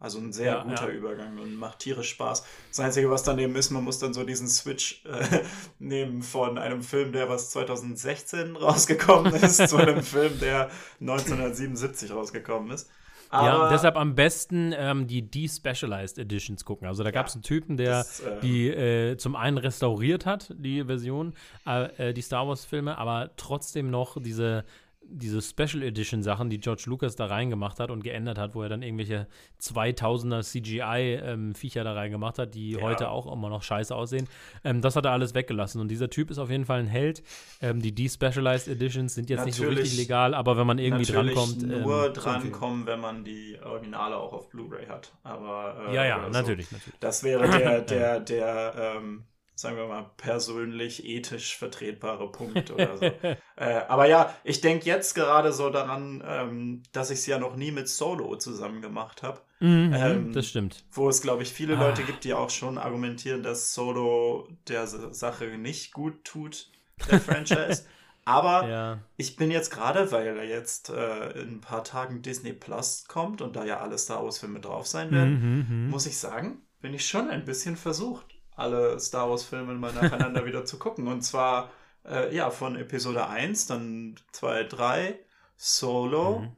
Also ein sehr ja, guter ja. Übergang und macht tierisch Spaß. Das Einzige, was daneben ist, man muss dann so diesen Switch äh, (laughs) nehmen von einem Film, der was 2016 rausgekommen ist, (laughs) zu einem Film, der 1977 rausgekommen ist. Aber ja, deshalb am besten ähm, die Despecialized Editions gucken. Also da gab es einen Typen, der das, äh, die äh, zum einen restauriert hat, die Version, äh, die Star Wars-Filme, aber trotzdem noch diese diese Special Edition Sachen, die George Lucas da reingemacht hat und geändert hat, wo er dann irgendwelche 2000er CGI-Viecher ähm, da reingemacht hat, die ja. heute auch immer noch scheiße aussehen. Ähm, das hat er alles weggelassen. Und dieser Typ ist auf jeden Fall ein Held. Ähm, die Despecialized Editions sind jetzt natürlich, nicht so richtig legal, aber wenn man irgendwie drankommt. Nur ähm, drankommen, wenn man die Originale auch auf Blu-ray hat. Aber, äh, ja, ja, natürlich, so. natürlich. Das wäre der, (clears throat) der, der, ähm, sagen wir mal, persönlich ethisch vertretbare Punkt oder so. (laughs) äh, aber ja, ich denke jetzt gerade so daran, ähm, dass ich es ja noch nie mit Solo zusammen gemacht habe. Mhm, ähm, das stimmt. Wo es, glaube ich, viele Leute ah. gibt, die auch schon argumentieren, dass Solo der Sache nicht gut tut, der Franchise. (laughs) Aber ja. ich bin jetzt gerade, weil jetzt äh, in ein paar Tagen Disney Plus kommt und da ja alle Star Wars-Filme drauf sein werden, mhm, mhm, muss ich sagen, bin ich schon ein bisschen versucht alle Star Wars-Filme mal nacheinander (laughs) wieder zu gucken. Und zwar, äh, ja, von Episode 1, dann 2, 3, Solo, mhm.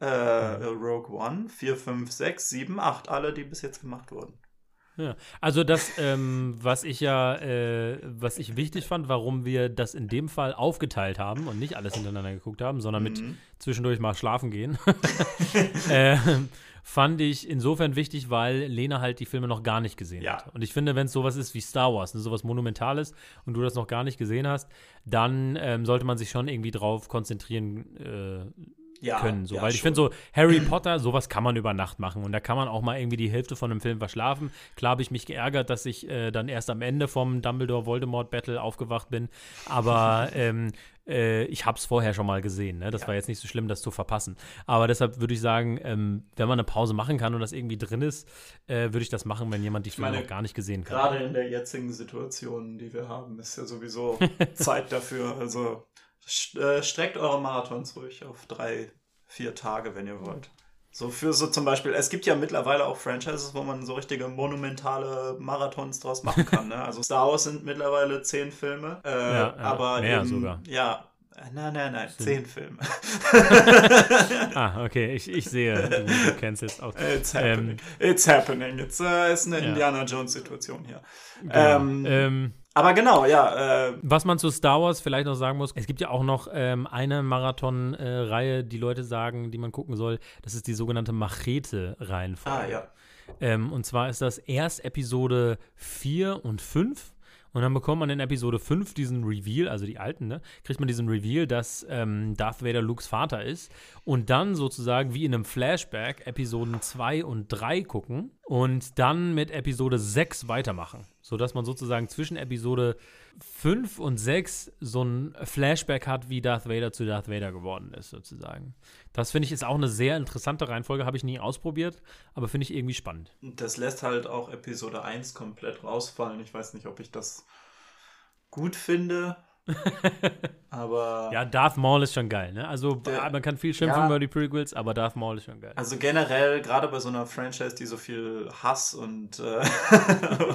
Äh, mhm. Rogue One, 4, 5, 6, 7, 8, alle, die bis jetzt gemacht wurden. Ja, also das, ähm, was ich ja, äh, was ich wichtig fand, warum wir das in dem Fall aufgeteilt haben und nicht alles hintereinander geguckt haben, sondern mhm. mit zwischendurch mal schlafen gehen. (laughs) (laughs) äh, fand ich insofern wichtig, weil Lena halt die Filme noch gar nicht gesehen ja. hat. Und ich finde, wenn es sowas ist wie Star Wars, ne, sowas Monumentales und du das noch gar nicht gesehen hast, dann ähm, sollte man sich schon irgendwie drauf konzentrieren äh, ja, können. So. Ja, Weil ich finde so, Harry (clears throat) Potter, sowas kann man über Nacht machen. Und da kann man auch mal irgendwie die Hälfte von einem Film verschlafen. Klar habe ich mich geärgert, dass ich äh, dann erst am Ende vom Dumbledore-Voldemort-Battle aufgewacht bin. Aber (laughs) ähm, äh, ich habe es vorher schon mal gesehen. Ne? Das Ja. war jetzt nicht so schlimm, das zu verpassen. Aber deshalb würde ich sagen, ähm, wenn man eine Pause machen kann und das irgendwie drin ist, äh, würde ich das machen, wenn jemand die Filme noch gar nicht gesehen kann. Gerade in der jetzigen Situation, die wir haben, ist ja sowieso (laughs) Zeit dafür. Also streckt eure Marathons ruhig auf drei, vier Tage, wenn ihr wollt. So für so zum Beispiel, es gibt ja mittlerweile auch Franchises, wo man so richtige monumentale Marathons draus machen kann. Ne? (laughs) Also Star Wars sind mittlerweile zehn Filme, äh, Ja, ja, aber mehr eben, sogar. Ja, äh, nein, nein, nein, zehn Filme. (laughs) Ah, (laughs) okay, ich, ich sehe, du, du kennst jetzt auch. It's Ähm, happening. It's happening. It's äh, ist eine Ja. Indiana Jones Situation hier. Genau. Ähm, Ähm, aber genau, ja. Äh, Was man zu Star Wars vielleicht noch sagen muss, es gibt ja auch noch ähm, eine Marathon-Reihe, die Leute sagen, die man gucken soll. Das ist die sogenannte Machete-Reihenfolge. ah ja. Ähm, und zwar ist das erst Episode 4 und 5. Und dann bekommt man in Episode 5 diesen Reveal, also die alten, ne? Kriegt man diesen Reveal, dass ähm, Darth Vader Lukes Vater ist. Und dann sozusagen wie in einem Flashback Episoden 2 und 3 gucken und dann mit Episode 6 weitermachen. Sodass man sozusagen zwischen Episode 5 und 6 so ein Flashback hat, wie Darth Vader zu Darth Vader geworden ist, sozusagen. Das finde ich ist auch eine sehr interessante Reihenfolge, habe ich nie ausprobiert, aber finde ich irgendwie spannend. Das lässt halt auch Episode 1 komplett rausfallen. Ich weiß nicht, ob ich das gut finde. (laughs) aber. Ja, Darth Maul ist schon geil, ne? Also Der- man kann viel schimpfen ja. über die Prequels, aber Darth Maul ist schon geil. Also generell, gerade bei so einer Franchise, die so viel Hass und, äh,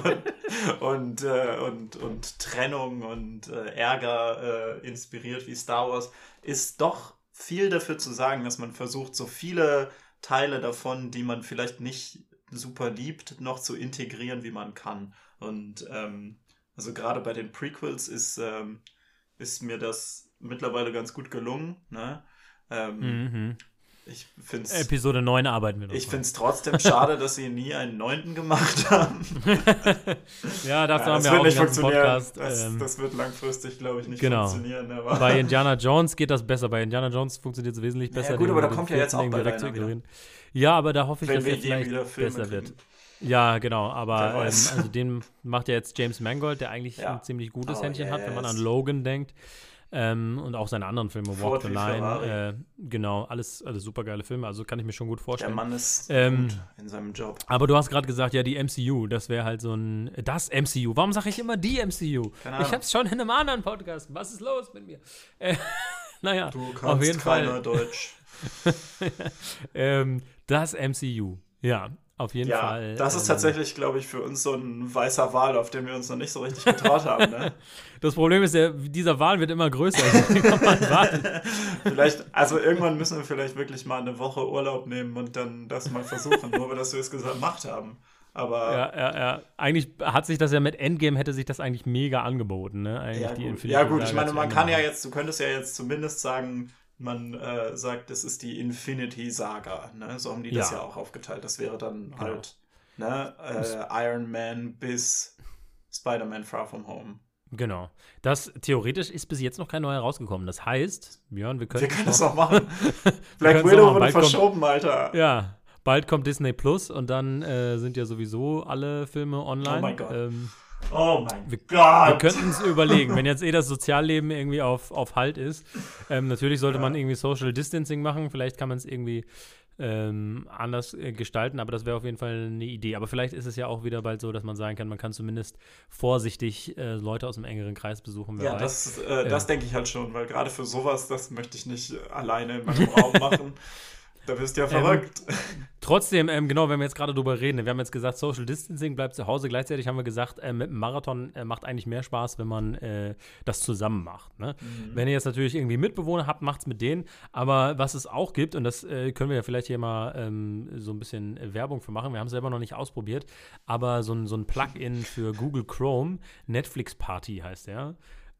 und, (laughs) und, äh, und, und Trennung und äh, Ärger äh, inspiriert wie Star Wars, ist doch viel dafür zu sagen, dass man versucht, so viele Teile davon, die man vielleicht nicht super liebt, noch zu integrieren, wie man kann. Und ähm, also gerade bei den Prequels ist, ähm, ist mir das mittlerweile ganz gut gelungen. Ne? Ähm, mhm. Ich finde es Episode 9 arbeiten wir noch. ich finde es trotzdem schade, dass sie nie einen neunten gemacht (laughs) haben. ja, dafür Ja, haben wir auch nicht einen. Podcast. das, ähm, das wird langfristig, glaube ich, nicht genau. funktionieren. Bei Indiana Jones geht das besser. Bei Indiana Jones funktioniert es wesentlich Ja, besser. gut, den- aber da kommt ja jetzt auch bald einer. Ja, aber da hoffe ich, wenn dass er je vielleicht besser wird. Ja, genau, aber ähm, also den macht ja jetzt James Mangold, der eigentlich Ja. ein ziemlich gutes Oh, Händchen hat, wenn man an yes. Logan denkt. Ähm, und auch seine anderen Filme, Walk the Line. Äh, genau, alles, alles super geile Filme, also kann ich mir schon gut Der vorstellen. Mann ist Ähm, gut in seinem Job. Aber du hast gerade gesagt, ja, die MCU, das wäre halt so ein. Das MCU. Warum sage ich immer die MCU? Keine Ich Ahnung. hab's schon in einem anderen Podcast. Was ist los mit mir? Äh, (laughs) naja, Du kannst auf jeden keiner Fall. Deutsch. (laughs) Ähm, das MCU. Ja, auf jeden Ja, Fall. das ist ähm, tatsächlich, glaube ich, für uns so ein weißer Wal, auf den wir uns noch nicht so richtig getraut haben. Ne? (laughs) Das Problem ist, der, dieser Wahl wird immer größer. (laughs) Vielleicht, also irgendwann müssen wir vielleicht wirklich mal eine Woche Urlaub nehmen und dann das mal versuchen, nur dass wir es gemacht haben. Aber ja, ja, ja. Eigentlich hat sich das ja mit Endgame, hätte sich das eigentlich mega angeboten, ne? Eigentlich Ja, die gut. Ja gut, ich meine, man kann ja jetzt, du könntest ja jetzt zumindest sagen, man äh, sagt, das ist die Infinity Saga. Ne? So haben die das Ja. ja auch aufgeteilt. Das wäre dann Genau. halt ne? äh, Iron Man bis Spider-Man Far From Home. Genau. Das theoretisch ist bis jetzt noch kein neuer rausgekommen. Das heißt, Björn, wir können. Wir können das auch machen. (laughs) Black Widow wurde Bald kommt- verschoben, Alter. Ja, bald kommt Disney Plus und dann äh, sind ja sowieso alle Filme online. Oh mein Gott. Ähm, Oh mein wir, Gott. wir könnten es überlegen, wenn jetzt eh das Sozialleben irgendwie auf, auf Halt ist. Ähm, natürlich sollte man irgendwie Social Distancing machen. Vielleicht kann man es irgendwie ähm, anders äh, gestalten, aber das wäre auf jeden Fall eine Idee. Aber vielleicht ist es ja auch wieder bald so, dass man sagen kann, man kann zumindest vorsichtig äh, Leute aus dem engeren Kreis besuchen. Ja, das, äh, das denke ich halt schon, weil gerade für sowas, das möchte ich nicht äh, alleine in meinem (laughs) Raum machen. Da bist du ja verrückt. Trotzdem, ähm, genau, wenn wir jetzt gerade drüber reden, wir haben jetzt gesagt, Social Distancing bleibt zu Hause. Gleichzeitig haben wir gesagt, äh, mit einem Marathon äh, macht eigentlich mehr Spaß, wenn man äh, das zusammen macht. Ne? Wenn ihr jetzt natürlich irgendwie Mitbewohner habt, macht's mit denen. Aber was es auch gibt, und das äh, können wir ja vielleicht hier mal ähm, so ein bisschen äh, Werbung für machen, wir haben es selber noch nicht ausprobiert, aber so ein, so ein Plugin für Google Chrome, Netflix Party heißt der.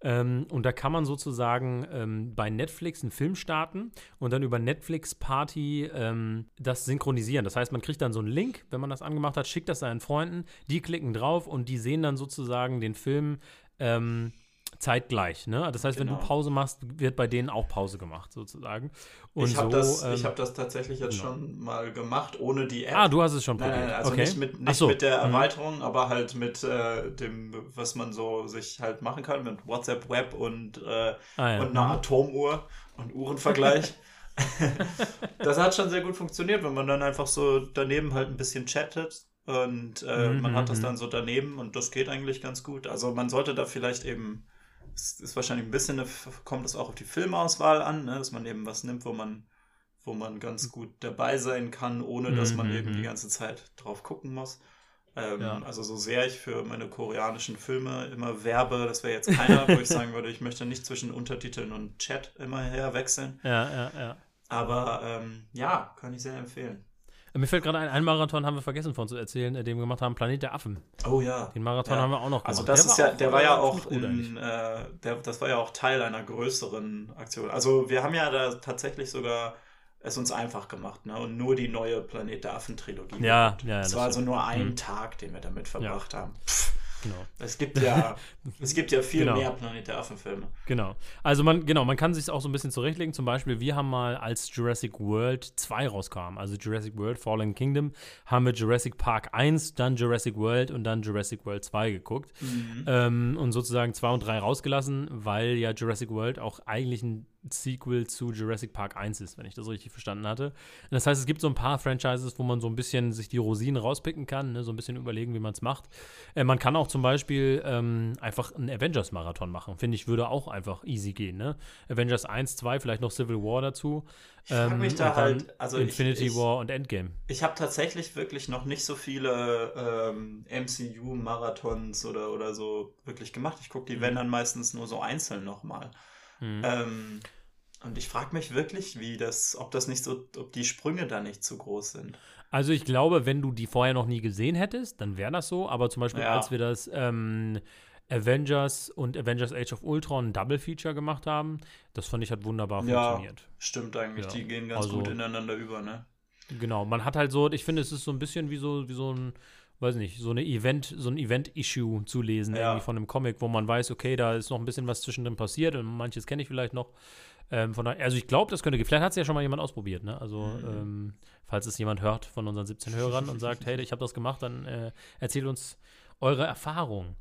Ähm, und da kann man sozusagen ähm, bei Netflix einen Film starten und dann über Netflix Party ähm, das synchronisieren. Das heißt, man kriegt dann so einen Link, wenn man das angemacht hat, schickt das seinen Freunden, die klicken drauf und die sehen dann sozusagen den Film ähm, zeitgleich. Ne? Das heißt, wenn Genau. du Pause machst, wird bei denen auch Pause gemacht, sozusagen. Und ich habe so, das, ähm, ich hab das tatsächlich jetzt genau. schon mal gemacht, ohne die App. Ah, du hast es schon probiert. nein, also okay. nicht, mit, nicht so. mit der Mhm. Erweiterung, aber halt mit äh, dem, was man so sich halt machen kann, mit WhatsApp Web und, äh, Ah, ja. und einer Mhm. Atomuhr und Uhrenvergleich. (laughs) das hat schon sehr gut funktioniert, wenn man dann einfach so daneben halt ein bisschen chattet und äh, Mhm, man hat das mhm. dann so daneben und das geht eigentlich ganz gut. Also man sollte da vielleicht eben, es ist wahrscheinlich ein bisschen, eine, kommt es auch auf die Filmauswahl an, ne, dass man eben was nimmt, wo man wo man ganz gut dabei sein kann, ohne dass man Mhm, eben mhm. die ganze Zeit drauf gucken muss. Ähm, Ja. Also so sehr ich für meine koreanischen Filme immer werbe, das wäre jetzt keiner, wo ich (laughs) sagen würde, ich möchte nicht zwischen Untertiteln und Chat immer her wechseln. Ja, ja, ja. Aber ähm, ja, kann ich sehr empfehlen. Mir fällt gerade ein, einen Marathon haben wir vergessen von zu erzählen, äh, den wir gemacht haben, Planet der Affen. Oh ja. Den Marathon Ja. haben wir auch noch gemacht. Also das ist ja, der war ja auch in, äh, der, das war ja auch Teil einer größeren Aktion. Also wir haben ja da tatsächlich sogar es uns einfach gemacht, ne? Und nur die neue Planet der Affen Trilogie. Ja, ja, ja, Es das war also nur ein Mhm. Tag, den wir damit verbracht haben. Pff, Genau. es gibt ja, (laughs) es gibt ja viel Genau. mehr Planet der Affen Filme. Genau. Also man, genau, man kann sich auch so ein bisschen zurechtlegen. Zum Beispiel, wir haben mal, als Jurassic World 2 rauskam, also Jurassic World Fallen Kingdom, haben wir Jurassic Park 1, dann Jurassic World und dann Jurassic World 2 geguckt. Ähm, und sozusagen 2 und 3 rausgelassen, weil ja Jurassic World auch eigentlich ein Sequel zu Jurassic Park 1 ist, wenn ich das richtig verstanden hatte. Das heißt, es gibt so ein paar Franchises, wo man so ein bisschen sich die Rosinen rauspicken kann, ne? so ein bisschen überlegen, wie man es macht. Äh, man kann auch zum Beispiel ähm, einfach einen Avengers-Marathon machen. Finde ich, würde auch einfach easy gehen. Ne? Avengers 1, 2, vielleicht noch Civil War dazu. Ich frag mich da halt, also ich- Infinity ich- War und Endgame. Ich habe tatsächlich wirklich noch nicht so viele ähm, MCU-Marathons oder, oder so wirklich gemacht. Ich gucke die, wenn dann meistens nur so einzeln nochmal. Mhm. Ähm, und ich frage mich wirklich, wie das, ob das nicht so, ob die Sprünge da nicht zu groß sind. Also ich glaube, wenn du die vorher noch nie gesehen hättest, dann wäre das so. Aber zum Beispiel, Ja. als wir das ähm, Avengers und Avengers Age of Ultron Double Feature gemacht haben, das fand ich hat wunderbar Ja. funktioniert. Stimmt eigentlich, Ja, die gehen ganz also- gut ineinander über, ne? Genau, man hat halt so, ich finde, es ist so ein bisschen wie so, wie so ein, weiß nicht, so eine Event, so ein Event-Issue zu lesen, Ja. irgendwie von einem Comic, wo man weiß, okay, da ist noch ein bisschen was zwischendrin passiert und manches kenne ich vielleicht noch. Ähm, von daher, also ich glaube, das könnte gehen. Vielleicht hat es ja schon mal jemand ausprobiert, ne? Also, Mhm. ähm, falls es jemand hört von unseren 17 (laughs) Hörern und sagt, hey, ich habe das gemacht, dann äh, erzählt uns eure Erfahrung.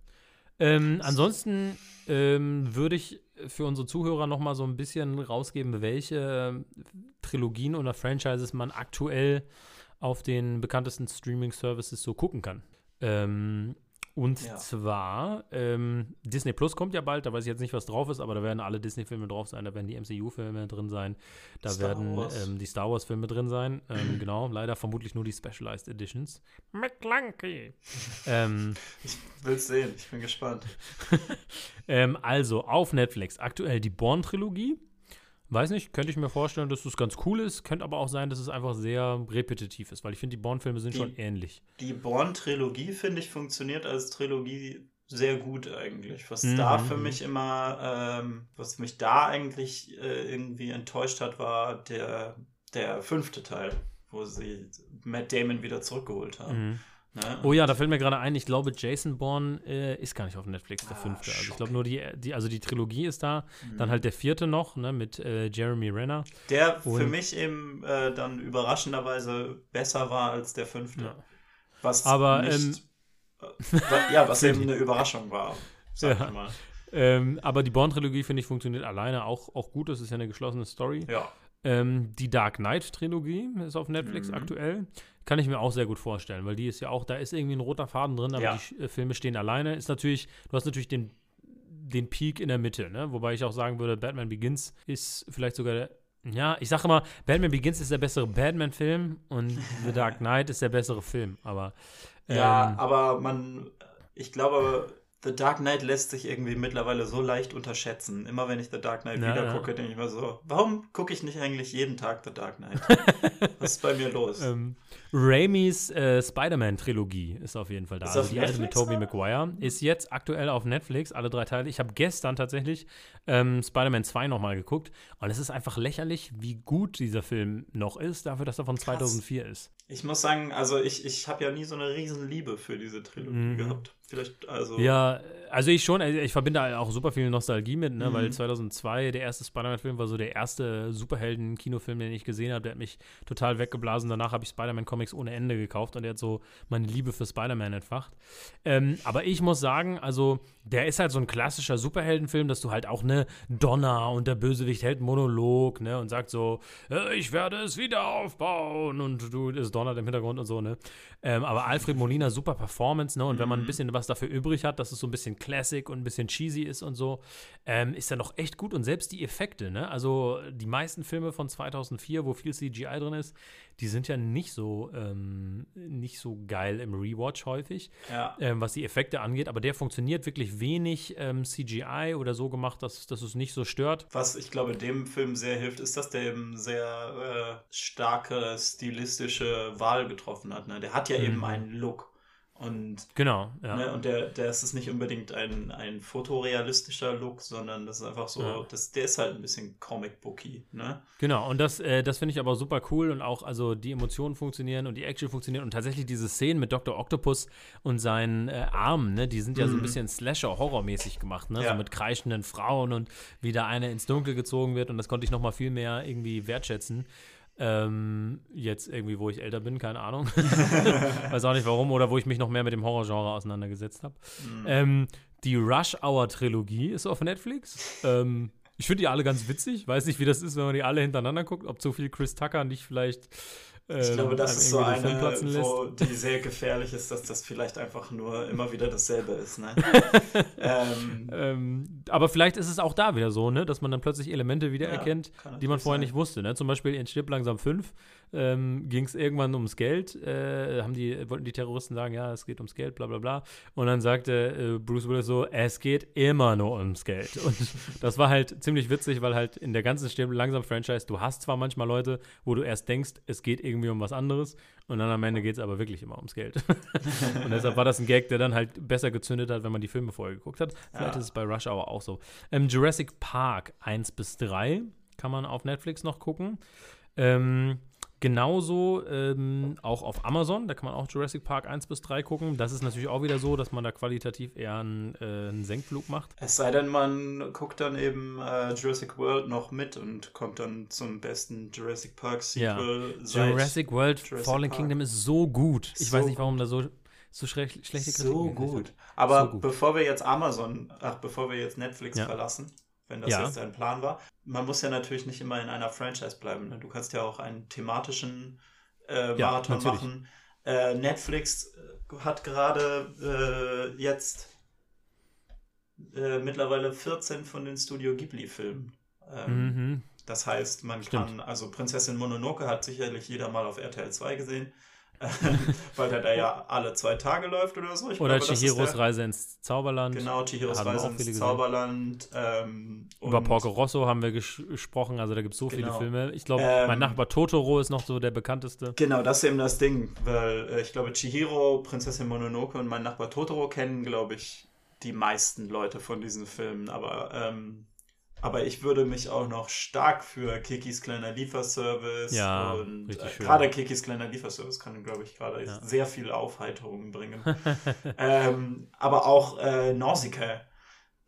Ähm, ansonsten ähm, würde ich für unsere Zuhörer noch mal so ein bisschen rausgeben, welche Trilogien oder Franchises man aktuell auf den bekanntesten Streaming-Services so gucken kann. Ähm, und Ja. zwar, ähm, Disney Plus kommt ja bald, da weiß ich jetzt nicht, was drauf ist, aber da werden alle Disney-Filme drauf sein, da werden die MCU-Filme drin sein, da Star werden ähm, die Star Wars-Filme drin sein. Ähm, (clears throat) genau, leider vermutlich nur die Specialized Editions. McClunky. ähm, Ich will's sehen, ich bin gespannt. (laughs) ähm, also auf Netflix aktuell die Born-Trilogie. Weiß nicht, könnte ich mir vorstellen, dass das ganz cool ist. Könnte aber auch sein, dass es einfach sehr repetitiv ist, weil ich finde, die Born-Filme sind Die- schon ähnlich. Die Born-Trilogie, finde ich, funktioniert als Trilogie sehr gut eigentlich. Was Mhm, da für mich immer, ähm, was mich da eigentlich äh, irgendwie enttäuscht hat, war der, der fünfte Teil, wo sie Matt Damon wieder zurückgeholt haben. Mhm. Ne? Oh ja, da fällt mir gerade ein, ich glaube, Jason Bourne äh, ist gar nicht auf Netflix, der Ah, fünfte. Also ich glaube nur die, die, also die Trilogie ist da, Mhm. dann halt der vierte noch, ne, mit äh, Jeremy Renner. Der für Und- mich eben äh, dann überraschenderweise besser war als der fünfte. Ja. Was Aber, nicht, äh, wa- ja, was (laughs) eben eine Überraschung war, sag Ja. ich mal. Ähm, aber die Bourne-Trilogie, finde ich, funktioniert alleine auch, auch gut. Das ist ja eine geschlossene Story. Ja. Ähm, die Dark Knight-Trilogie ist auf Netflix Mhm. aktuell. Kann ich mir auch sehr gut vorstellen, weil die ist ja auch, da ist irgendwie ein roter Faden drin, aber Ja. die äh, Filme stehen alleine. Ist natürlich, du hast natürlich den, den Peak in der Mitte, ne? Wobei ich auch sagen würde, Batman Begins ist vielleicht sogar, der- ja, ich sage immer, Batman Begins ist der bessere Batman-Film und The Dark (laughs) Knight ist der bessere Film, aber Ja, ähm, aber man, ich glaube, The Dark Knight lässt sich irgendwie mittlerweile so leicht unterschätzen. Immer wenn ich The Dark Knight Ja, wieder ja. gucke, denke ich mir so, warum gucke ich nicht eigentlich jeden Tag The Dark Knight? (laughs) Was ist bei mir los? Ähm, Raimis äh, Spider-Man-Trilogie ist auf jeden Fall da. Ist Also die alte mit Tobey? Maguire. Ist jetzt aktuell auf Netflix, alle drei Teile. Ich habe gestern tatsächlich ähm, Spider-Man 2 nochmal geguckt. Und es ist einfach lächerlich, wie gut dieser Film noch ist, dafür, dass er von 2004 ist. Ich muss sagen, also ich, ich habe ja nie so eine riesen Liebe für diese Trilogie Mhm. gehabt. Vielleicht, also. Ja, also ich schon, also ich verbinde auch super viel Nostalgie mit, ne, Mhm. weil 2002 der erste Spider-Man-Film war so der erste Superhelden-Kinofilm, den ich gesehen habe. Der hat mich total weggeblasen. Danach habe ich Spider-Man-Comics ohne Ende gekauft und der hat so meine Liebe für Spider-Man entfacht. Ähm, aber ich muss sagen, also der ist halt so ein klassischer Superheldenfilm, dass du halt auch ne Donner und der Bösewicht hält Monolog, ne, und sagt so, äh, ich werde es wieder aufbauen und du, donnert im Hintergrund und so, ne. Ähm, aber Alfred Molina, super Performance, ne, und wenn man ein bisschen was dafür übrig hat, dass es so ein bisschen Classic und ein bisschen cheesy ist und so, ähm, ist er noch echt gut. Und selbst die Effekte, ne, also die meisten Filme von 2004, wo viel CGI drin ist, die sind ja nicht so, ähm, nicht so geil im Rewatch häufig Ja. ähm, was die Effekte angeht, aber der funktioniert wirklich wenig ähm, CGI oder so gemacht, dass, dass es nicht so stört. Was ich glaube, dem Film sehr hilft, ist, dass der eben sehr äh, starke stilistische Wahl getroffen hat. Ne? Der hat ja Mhm. eben einen Look. Und, Genau, ja. ne, und der, der ist es nicht unbedingt ein, ein fotorealistischer Look, sondern das ist einfach so, Ja. das, der ist halt ein bisschen comic-booky. Ne? Genau, und das, äh, das finde ich aber super cool und auch, also die Emotionen funktionieren und die Action funktioniert und tatsächlich diese Szenen mit Dr. Octopus und seinen äh, Armen, ne, die sind ja so ein Mhm. bisschen Slasher-Horror-mäßig gemacht, ne, Ja. so mit kreischenden Frauen und wie da eine ins Dunkel gezogen wird und das konnte ich noch mal viel mehr irgendwie wertschätzen. Ähm, jetzt irgendwie, wo ich älter bin, keine Ahnung. (laughs) (laughs) Weiß auch nicht warum oder wo ich mich noch mehr mit dem Horrorgenre auseinandergesetzt habe. Mhm. Ähm, die Rush Hour Trilogie ist auf Netflix. Ähm, ich finde die alle ganz witzig. Weiß nicht, wie das ist, wenn man die alle hintereinander guckt. Ob zu viel Chris Tucker nicht vielleicht. Ähm, Ich glaube, das ist so eine, wo die sehr gefährlich ist, dass das vielleicht einfach nur immer wieder dasselbe ist. Ne? (laughs) ähm, Ähm, aber vielleicht ist es auch da wieder so, ne, dass man dann plötzlich Elemente Ja, wiedererkennt, kann die man vorher sein. nicht wusste. Ne? Zum Beispiel in Stirb langsam 5 ähm, ging es irgendwann ums Geld. Äh, haben die, wollten die Terroristen sagen, ja, es geht ums Geld, bla bla bla. Und dann sagte äh, Bruce Willis so, es geht immer nur ums Geld. Und (laughs) das war halt ziemlich witzig, weil halt in der ganzen Stirb langsam Franchise, du hast zwar manchmal Leute, wo du erst denkst, es geht irgendwie um was anderes. Und dann am Ende geht es aber wirklich immer ums Geld. (laughs) und deshalb war das ein Gag, der dann halt besser gezündet hat, wenn man die Filme vorher geguckt hat. Vielleicht Ja. ist es bei Rush Hour auch so. Ähm, Jurassic Park 1 bis 3 kann man auf Netflix noch gucken. Ähm, genauso ähm, auch auf Amazon, da kann man auch Jurassic Park 1 bis 3 gucken. Das ist natürlich auch wieder so, dass man da qualitativ eher einen, äh, einen Senkflug macht. Es sei denn, man guckt dann eben äh, Jurassic World noch mit und kommt dann zum besten Jurassic Park Ja. Sequel seit Jurassic World Jurassic Fallen Park. Kingdom ist so gut. Ich So weiß nicht, warum da so, so schlecht, schlechte Kritiken so gut. Aber So gut. bevor wir jetzt Amazon, ach, bevor wir jetzt Netflix Ja. verlassen, wenn das Ja. jetzt dein Plan war, man muss ja natürlich nicht immer in einer Franchise bleiben. Ne? Du kannst ja auch einen thematischen äh, Ja, Marathon natürlich. machen. Äh, Netflix äh, hat gerade äh, jetzt äh, mittlerweile 14 von den Studio Ghibli-Filmen. Ähm, Mhm. Das heißt, man Stimmt. kann, also Prinzessin Mononoke hat sicherlich jeder mal auf RTL 2 gesehen, (laughs) weil der da ja alle zwei Tage läuft oder so. Ich Oder glaube, Chihiros Reise ins Zauberland. Genau, Chihiros Reise viele ins. Zauberland. Ähm, Über Porco Rosso haben wir ges gesprochen, also da gibt es so viele Genau. Filme. Ich glaube, Ähm, mein Nachbar Totoro ist noch so der bekannteste. Genau, das ist eben das Ding, weil äh, ich glaube, Chihiro, Prinzessin Mononoke und mein Nachbar Totoro kennen, glaube ich, die meisten Leute von diesen Filmen. Aber, ähm, aber ich würde mich auch noch stark für Kikis kleiner Lieferservice Ja, und äh, gerade Kikis kleiner Lieferservice kann, glaube ich, gerade Ja. sehr viel Aufheiterung bringen. (laughs) ähm, aber auch äh, Nausicaa,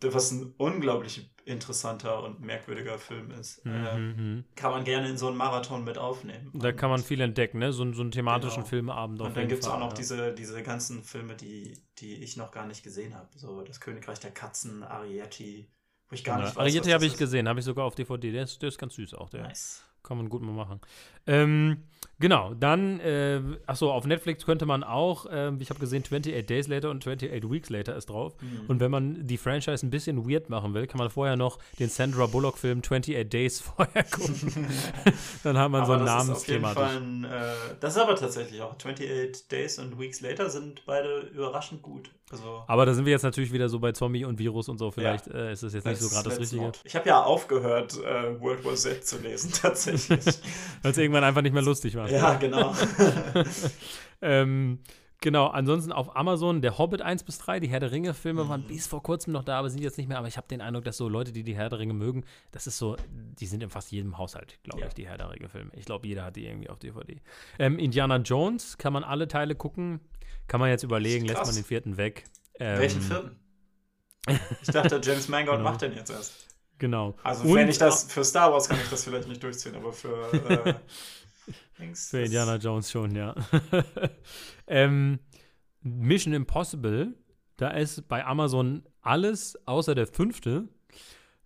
was ein unglaublich interessanter und merkwürdiger Film ist. Ähm, Mhm. kann man gerne in so einen Marathon mit aufnehmen. Da kann man viel entdecken, ne? So, einen- so einen thematischen Genau. Filmabend auf Und dann gibt es auch noch ja. diese, diese ganzen Filme, die, die ich noch gar nicht gesehen habe. So das Königreich der Katzen, Arietti, wo ich gar nicht Ja, weiß, Ariete habe ich gesehen, habe ich sogar auf DVD. Der ist, der ist ganz süß auch, der. Nice. Kann man gut mal machen. Ähm, genau, dann, äh, achso, auf Netflix könnte man auch, ähm, ich habe gesehen, 28 Days Later und 28 Weeks Later ist drauf. Mhm. Und wenn man die Franchise ein bisschen weird machen will, kann man vorher noch den Sandra Bullock-Film 28 Days (laughs) vorher gucken. (laughs) dann hat man so Aber ein das ist auf jeden Namensthema. Äh, Das ist aber tatsächlich auch 28 Days und Weeks Later sind beide überraschend gut. Also Aber da sind wir jetzt natürlich wieder so bei Zombie und Virus und so. Vielleicht äh, ist das jetzt nicht so gerade das Richtige. not. Ich habe ja aufgehört, äh, World War Z zu lesen, (laughs) tatsächlich. Weil es irgendwann einfach nicht mehr lustig war. ja, genau. (laughs) Ähm, genau, ansonsten auf Amazon der Hobbit 1 bis 3, die Herr der Ringe-Filme waren Mhm. bis vor kurzem noch da, aber sind jetzt nicht mehr. Aber ich habe den Eindruck, dass so Leute, die die Herr der Ringe mögen, das ist so, die sind in fast jedem Haushalt, glaube Ja. ich, die Herr der Ringe-Filme. Ich glaube, jeder hat die irgendwie auf DVD. Ähm, Indiana Jones kann man alle Teile gucken. Kann man jetzt überlegen, lässt man den vierten weg. Ähm, Welchen (laughs) vierten? Ich dachte, James Mangold genau. macht den jetzt erst. Genau. Also wenn ich das für Star Wars kann ich das vielleicht nicht durchziehen, aber für äh, (laughs) für Indiana Jones schon, ja. (laughs) ähm, Mission Impossible, da ist bei Amazon alles außer der fünfte,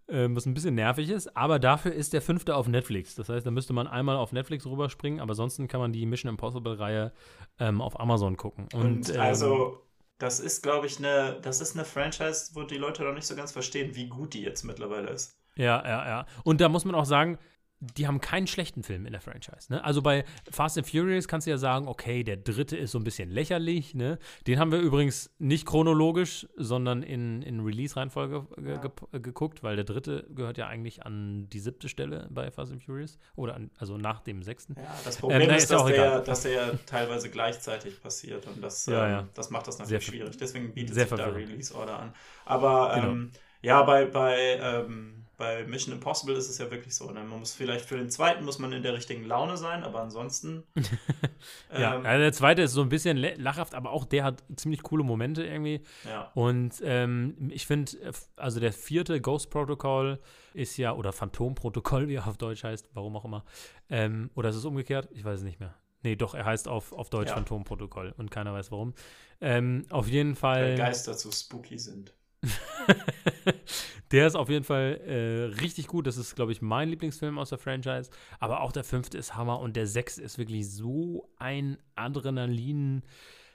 ähm, was ein bisschen nervig ist, aber dafür ist der fünfte auf Netflix. Das heißt, da müsste man einmal auf Netflix rüberspringen, aber ansonsten kann man die Mission Impossible-Reihe ähm, auf Amazon gucken. Und, Und ähm, also das ist, glaube ich, eine, das ist eine Franchise, wo die Leute noch nicht so ganz verstehen, wie gut die jetzt mittlerweile ist. Ja, ja, ja. Und da muss man auch sagen, die haben keinen schlechten Film in der Franchise. Ne? Also bei Fast and Furious kannst du ja sagen, okay, der dritte ist so ein bisschen lächerlich. Ne? Den haben wir übrigens nicht chronologisch, sondern in, in Release-Reihenfolge ge ge geguckt, weil der dritte gehört ja eigentlich an die siebte Stelle bei Fast and Furious. Oder an, also nach dem sechsten. Ja, das Problem ähm, ist, ist dass, der, dass der ja teilweise gleichzeitig passiert und das, ja, ähm, ja. das macht das natürlich Sehr schwierig. Deswegen bietet sich da Release-Order an. Aber genau. ähm, ja, bei, bei ähm, bei Mission Impossible ist es ja wirklich so. Ne? Man muss vielleicht für den zweiten muss man in der richtigen Laune sein, aber ansonsten. (laughs) ja, ähm, also der zweite ist so ein bisschen lachhaft, aber auch der hat ziemlich coole Momente irgendwie. Ja. Und ähm, ich finde, also der vierte Ghost Protocol ist ja, oder Phantom Protokoll, (laughs) wie er auf Deutsch heißt, warum auch immer. Ähm, oder ist es umgekehrt? Ich weiß es nicht mehr. Nee, doch, er heißt auf, auf Deutsch ja. Phantom-Protokoll und keiner weiß warum. Ähm, auf jeden Fall. Weil Geister zu spooky sind. (laughs) der ist auf jeden Fall äh, richtig gut. Das ist, glaube ich, mein Lieblingsfilm aus der Franchise. Aber auch der fünfte ist Hammer und der sechste ist wirklich so ein Adrenalin.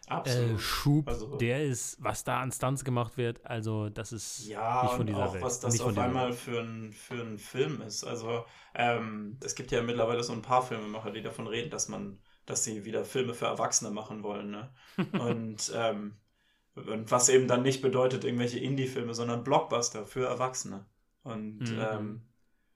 Äh, Schub, also, der ist, was da an Stunts gemacht wird, also das ist ja, nicht von dieser auch, Welt. was das auf einmal für ein, für ein Film ist. Also ähm, es gibt ja mittlerweile so ein paar Filmemacher, die davon reden, dass man, dass sie wieder Filme für Erwachsene machen wollen. Ne? (laughs) Und ähm, und was eben dann nicht bedeutet irgendwelche Indie-Filme, sondern Blockbuster für Erwachsene. Und, mhm. ähm,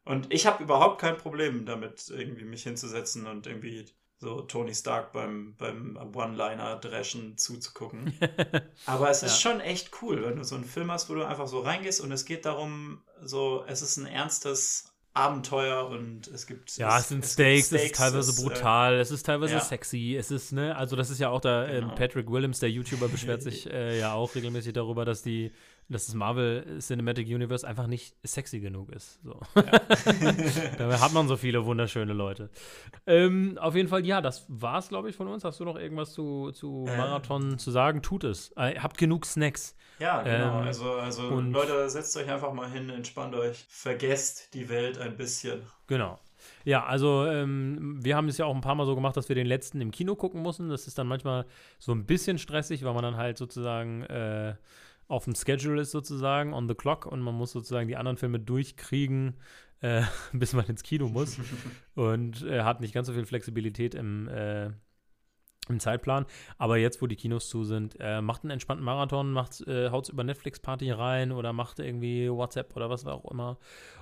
und ich habe überhaupt kein Problem damit, irgendwie mich hinzusetzen und irgendwie so Tony Stark beim, beim One-Liner-Dreschen zuzugucken. (laughs) Aber es ist ja. schon echt cool, wenn du so einen Film hast, wo du einfach so reingehst und es geht darum, so, es ist ein ernstes Abenteuer und es gibt. Ja, es, es sind es Steaks, Steaks, es ist teilweise es, äh, brutal, äh, es ist teilweise ja. sexy, es ist, ne, also das ist ja auch da, ähm, genau. Patrick Williams, der YouTuber, beschwert (laughs) sich äh, ja auch regelmäßig darüber, dass die, dass das Marvel Cinematic Universe einfach nicht sexy genug ist. So. Ja. (laughs) (laughs) da hat man so viele wunderschöne Leute. Ähm, auf jeden Fall, ja, das war's, glaube ich, von uns. Hast du noch irgendwas zu, zu ähm. Marathon zu sagen? Tut es. Äh, habt genug Snacks. Ja, genau. Ähm, also, also Leute, setzt euch einfach mal hin, entspannt euch, vergesst die Welt ein bisschen. Genau. Ja, also ähm, wir haben es ja auch ein paar Mal so gemacht, dass wir den letzten im Kino gucken mussten. Das ist dann manchmal so ein bisschen stressig, weil man dann halt sozusagen äh, auf dem Schedule ist sozusagen, on the clock und man muss sozusagen die anderen Filme durchkriegen, äh, (laughs) bis man ins Kino muss (laughs) und äh, hat nicht ganz so viel Flexibilität im, äh, im Zeitplan. Aber jetzt, wo die Kinos zu sind, äh, macht einen entspannten Marathon, macht, äh, haut's über Netflix-Party rein oder macht irgendwie WhatsApp oder was auch immer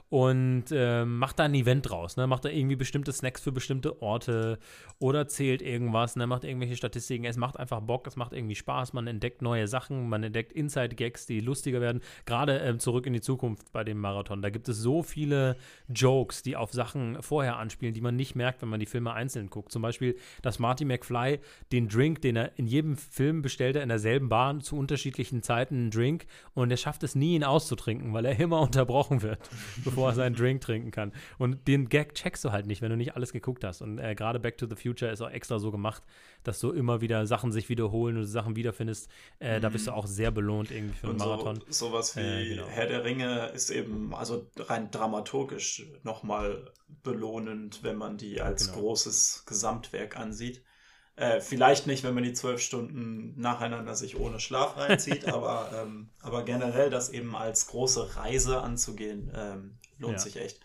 und äh, macht da ein Event draus, ne? Macht da irgendwie bestimmte Snacks für bestimmte Orte oder zählt irgendwas, ne? Macht irgendwelche Statistiken. Es macht einfach Bock, es macht irgendwie Spaß, man entdeckt neue Sachen, man entdeckt Inside-Gags, die lustiger werden. Gerade äh, zurück in die Zukunft bei dem Marathon. Da gibt es so viele Jokes, die auf Sachen vorher anspielen, die man nicht merkt, wenn man die Filme einzeln guckt. Zum Beispiel, dass Marty McFly den Drink, den er in jedem Film bestellt, er in derselben Bahn zu unterschiedlichen Zeiten einen Drink und er schafft es nie, ihn auszutrinken, weil er immer (laughs) unterbrochen wird bevor er seinen Drink trinken kann. Und den Gag checkst du halt nicht, wenn du nicht alles geguckt hast. Und äh, gerade Back to the Future ist auch extra so gemacht, dass du immer wieder Sachen sich wiederholen und Sachen wiederfindest. Äh, mhm. Da bist du auch sehr belohnt irgendwie für einen Marathon. So, sowas wie äh, genau. Herr der Ringe ist eben also rein dramaturgisch nochmal belohnend, wenn man die als genau. großes Gesamtwerk ansieht. Äh, vielleicht nicht, wenn man die zwölf Stunden nacheinander sich ohne Schlaf reinzieht, (laughs) aber, ähm, aber generell das eben als große Reise anzugehen, ähm, lohnt ja. sich echt.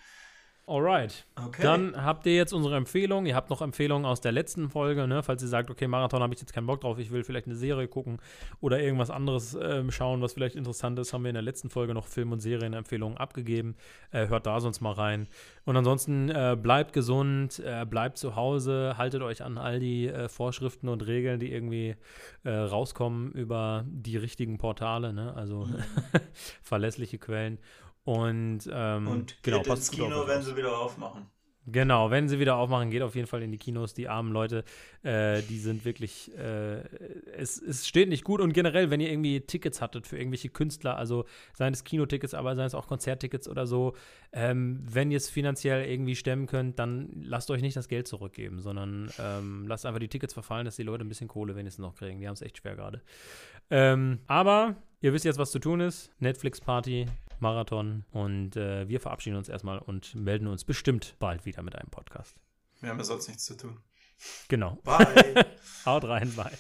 Alright. Okay. Dann habt ihr jetzt unsere Empfehlung. Ihr habt noch Empfehlungen aus der letzten Folge, ne? falls ihr sagt, okay, Marathon habe ich jetzt keinen Bock drauf, ich will vielleicht eine Serie gucken oder irgendwas anderes äh, schauen, was vielleicht interessant ist, haben wir in der letzten Folge noch Film- und Serienempfehlungen abgegeben. Äh, hört da sonst mal rein. Und ansonsten äh, bleibt gesund, äh, bleibt zu Hause, haltet euch an all die äh, Vorschriften und Regeln, die irgendwie äh, rauskommen über die richtigen Portale, ne? also mhm. (laughs) verlässliche Quellen. Und, ähm, und genau, ins Kino, wenn sie wieder aufmachen. Genau, wenn sie wieder aufmachen, geht auf jeden Fall in die Kinos. Die armen Leute, äh, die sind wirklich, äh, es, es steht nicht gut. Und generell, wenn ihr irgendwie Tickets hattet für irgendwelche Künstler, also seien es Kinotickets, aber seien es auch Konzerttickets oder so, ähm, wenn ihr es finanziell irgendwie stemmen könnt, dann lasst euch nicht das Geld zurückgeben, sondern ähm, lasst einfach die Tickets verfallen, dass die Leute ein bisschen Kohle wenigstens noch kriegen. Die haben es echt schwer gerade. Ähm, aber ihr wisst jetzt, was zu tun ist. Netflix-Party, Marathon. Und äh, wir verabschieden uns erstmal und melden uns bestimmt bald wieder mit einem Podcast. Wir haben ja sonst nichts zu tun. Genau. Bye. (laughs) Haut rein, bye.